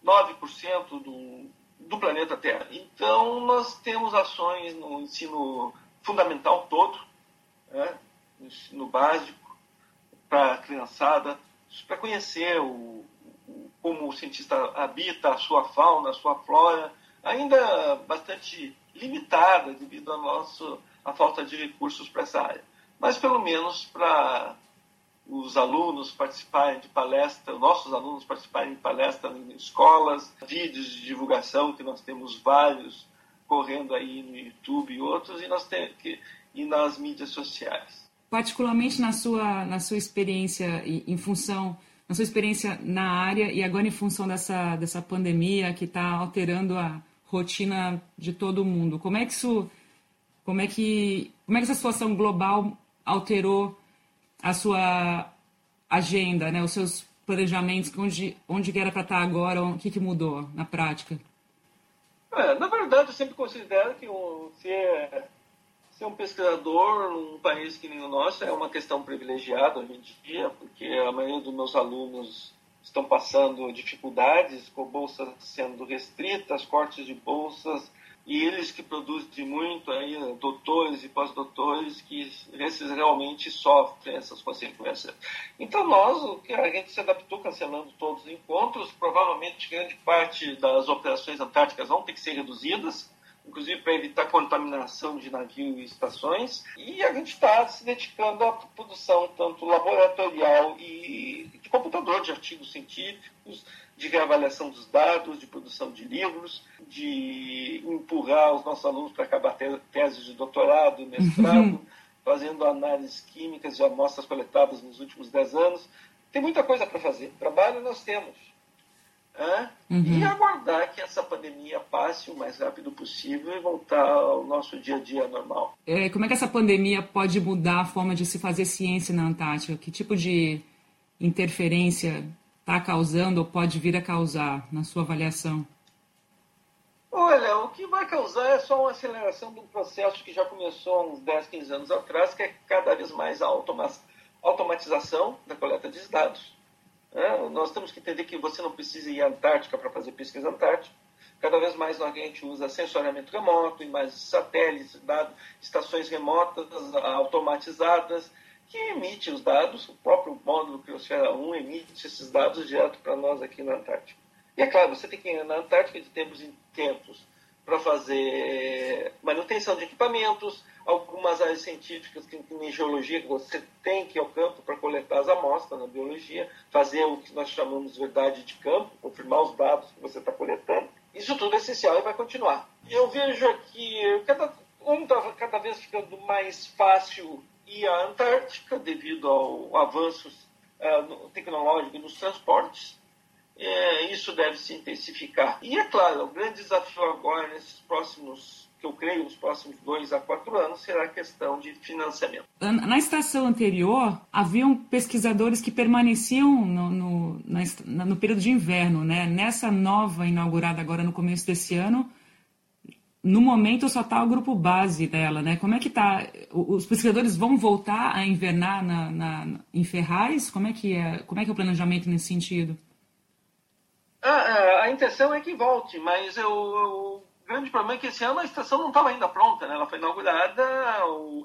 9% do, do planeta Terra. Então, nós temos ações no ensino fundamental todo, né, no ensino básico, para a criançada, para conhecer o, o, como o cientista habita a sua fauna, a sua flora, ainda bastante limitada devido à nossa à falta de recursos para essa área. Mas pelo menos para os alunos participarem de palestras, nossos alunos participarem de palestras em escolas, vídeos de divulgação, que nós temos vários correndo aí no YouTube e outros, e nós temos que e nas mídias sociais. Particularmente na sua, na sua experiência em função, na sua experiência na área e agora em função dessa, dessa pandemia que está alterando a rotina de todo mundo, como é que isso, como é que, como é que essa situação global alterou a sua agenda, né, os seus planejamentos, onde, onde era para estar tá agora, o que, que mudou na prática? É, na verdade, eu sempre considero que ser, ser um pesquisador num país que nem o nosso é uma questão privilegiada hoje em dia, porque a maioria dos meus alunos estão passando dificuldades com bolsas sendo restritas, cortes de bolsas, e eles que produzem muito aí, doutores e pós-doutores, que esses realmente sofrem essas consequências. Então nós, a gente se adaptou cancelando todos os encontros, provavelmente grande parte das operações antárticas vão ter que ser reduzidas, inclusive para evitar contaminação de navio e estações, e a gente está se dedicando à produção tanto laboratorial e computador de artigos científicos, de reavaliação dos dados, de produção de livros, de empurrar os nossos alunos para acabar teses de doutorado, mestrado, uhum. fazendo análises químicas de amostras coletadas nos últimos dez anos. Tem muita coisa para fazer. Trabalho nós temos. Uhum. E aguardar que essa pandemia passe o mais rápido possível e voltar ao nosso dia a dia normal. É, como é que essa pandemia pode mudar a forma de se fazer ciência na Antártica? Que tipo de interferência está causando ou pode vir a causar, na sua avaliação? Olha, o que vai causar é só uma aceleração de um processo que já começou há uns 10, 15 anos atrás, que é cada vez mais a automatização da coleta de dados. É, nós temos que entender que você não precisa ir à Antártica para fazer pesquisa antártica. Cada vez mais a gente usa sensoriamento remoto, imagens satélites, dados, estações remotas automatizadas, que emite os dados, o próprio módulo Criosfera 1 emite esses dados direto para nós aqui na Antártica. E é claro, você tem que ir na Antártica de tempos em tempos para fazer manutenção de equipamentos, algumas áreas científicas, que nem geologia, você tem que ir ao campo para coletar as amostras na biologia, fazer o que nós chamamos de verdade de campo, confirmar os dados que você está coletando. Isso tudo é essencial e vai continuar. Eu vejo aqui, cada, um está cada vez ficando mais fácil ir à Antártica devido ao avanço uh, tecnológico nos transportes. É, isso deve se intensificar. E é claro, o grande desafio agora, nesses próximos, que eu creio, nos próximos dois a quatro anos, será a questão de financiamento. Na estação anterior, haviam pesquisadores que permaneciam no, no, na, no período de inverno. Né? Nessa nova, inaugurada agora no começo desse ano, no momento só está o grupo base dela, né? Como é que está? Os pesquisadores vão voltar a invernar na, na, em Ferraz? Como é que é? Como é que é o planejamento nesse sentido? A, ah, é, a intenção é que volte, mas eu, o grande problema é que esse ano a estação não estava ainda pronta, né? Ela foi inaugurada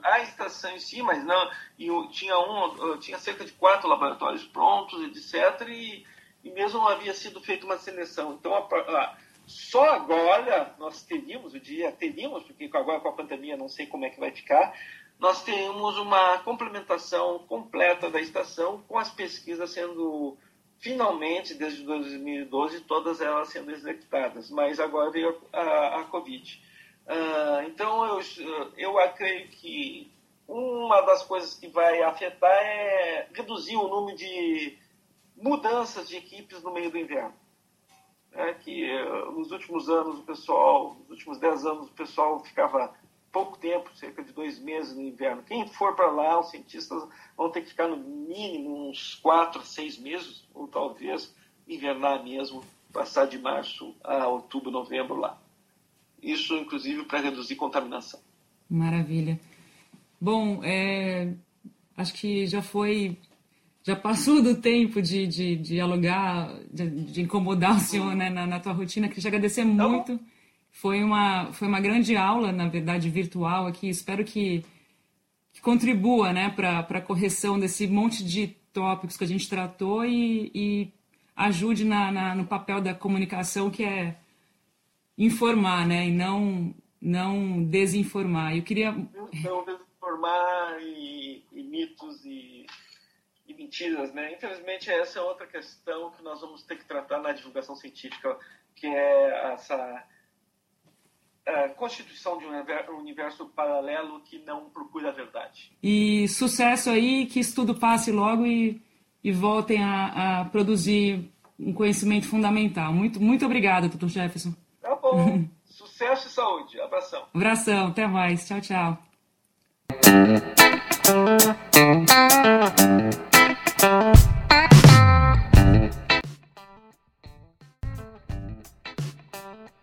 a estação em si, mas não e tinha um, tinha cerca de quatro laboratórios prontos, etc. E, e mesmo não havia sido feita uma seleção. Então a, a só agora nós teríamos, o dia teríamos, porque agora com a pandemia não sei como é que vai ficar, nós temos uma complementação completa da estação com as pesquisas sendo finalmente, desde 2012, todas elas sendo executadas, mas agora veio a, a, a Covid. Uh, então, eu, eu acredito que uma das coisas que vai afetar é reduzir o número de mudanças de equipes no meio do inverno é que uh, nos últimos anos o pessoal, nos últimos dez anos o pessoal ficava pouco tempo, cerca de dois meses no inverno. Quem for para lá, os cientistas vão ter que ficar no mínimo uns quatro, seis meses, ou talvez invernar mesmo, passar de março a outubro, novembro lá. Isso, inclusive, para reduzir contaminação. Maravilha. Bom, é, acho que já foi já passou do tempo de, de, de dialogar, de, de, incomodar o senhor né, na, na tua rotina. Queria te agradecer tá muito. Foi uma, foi uma grande aula, na verdade, virtual aqui. Espero que, que contribua né, para a correção desse monte de tópicos que a gente tratou e, e ajude na, na, no papel da comunicação, que é informar né, e não, não desinformar. Eu queria. Não desinformar e, e mitos e mentiras, né? Infelizmente, essa é outra questão que nós vamos ter que tratar na divulgação científica, que é essa a constituição de um universo paralelo que não procura a verdade. E sucesso aí, que isso tudo passe logo e, e voltem a, a produzir um conhecimento fundamental. Muito, muito obrigada, doutor Jefferson. Tá bom. (laughs) Sucesso e saúde. Abração. Abração. Até mais. Tchau, tchau. Thank you.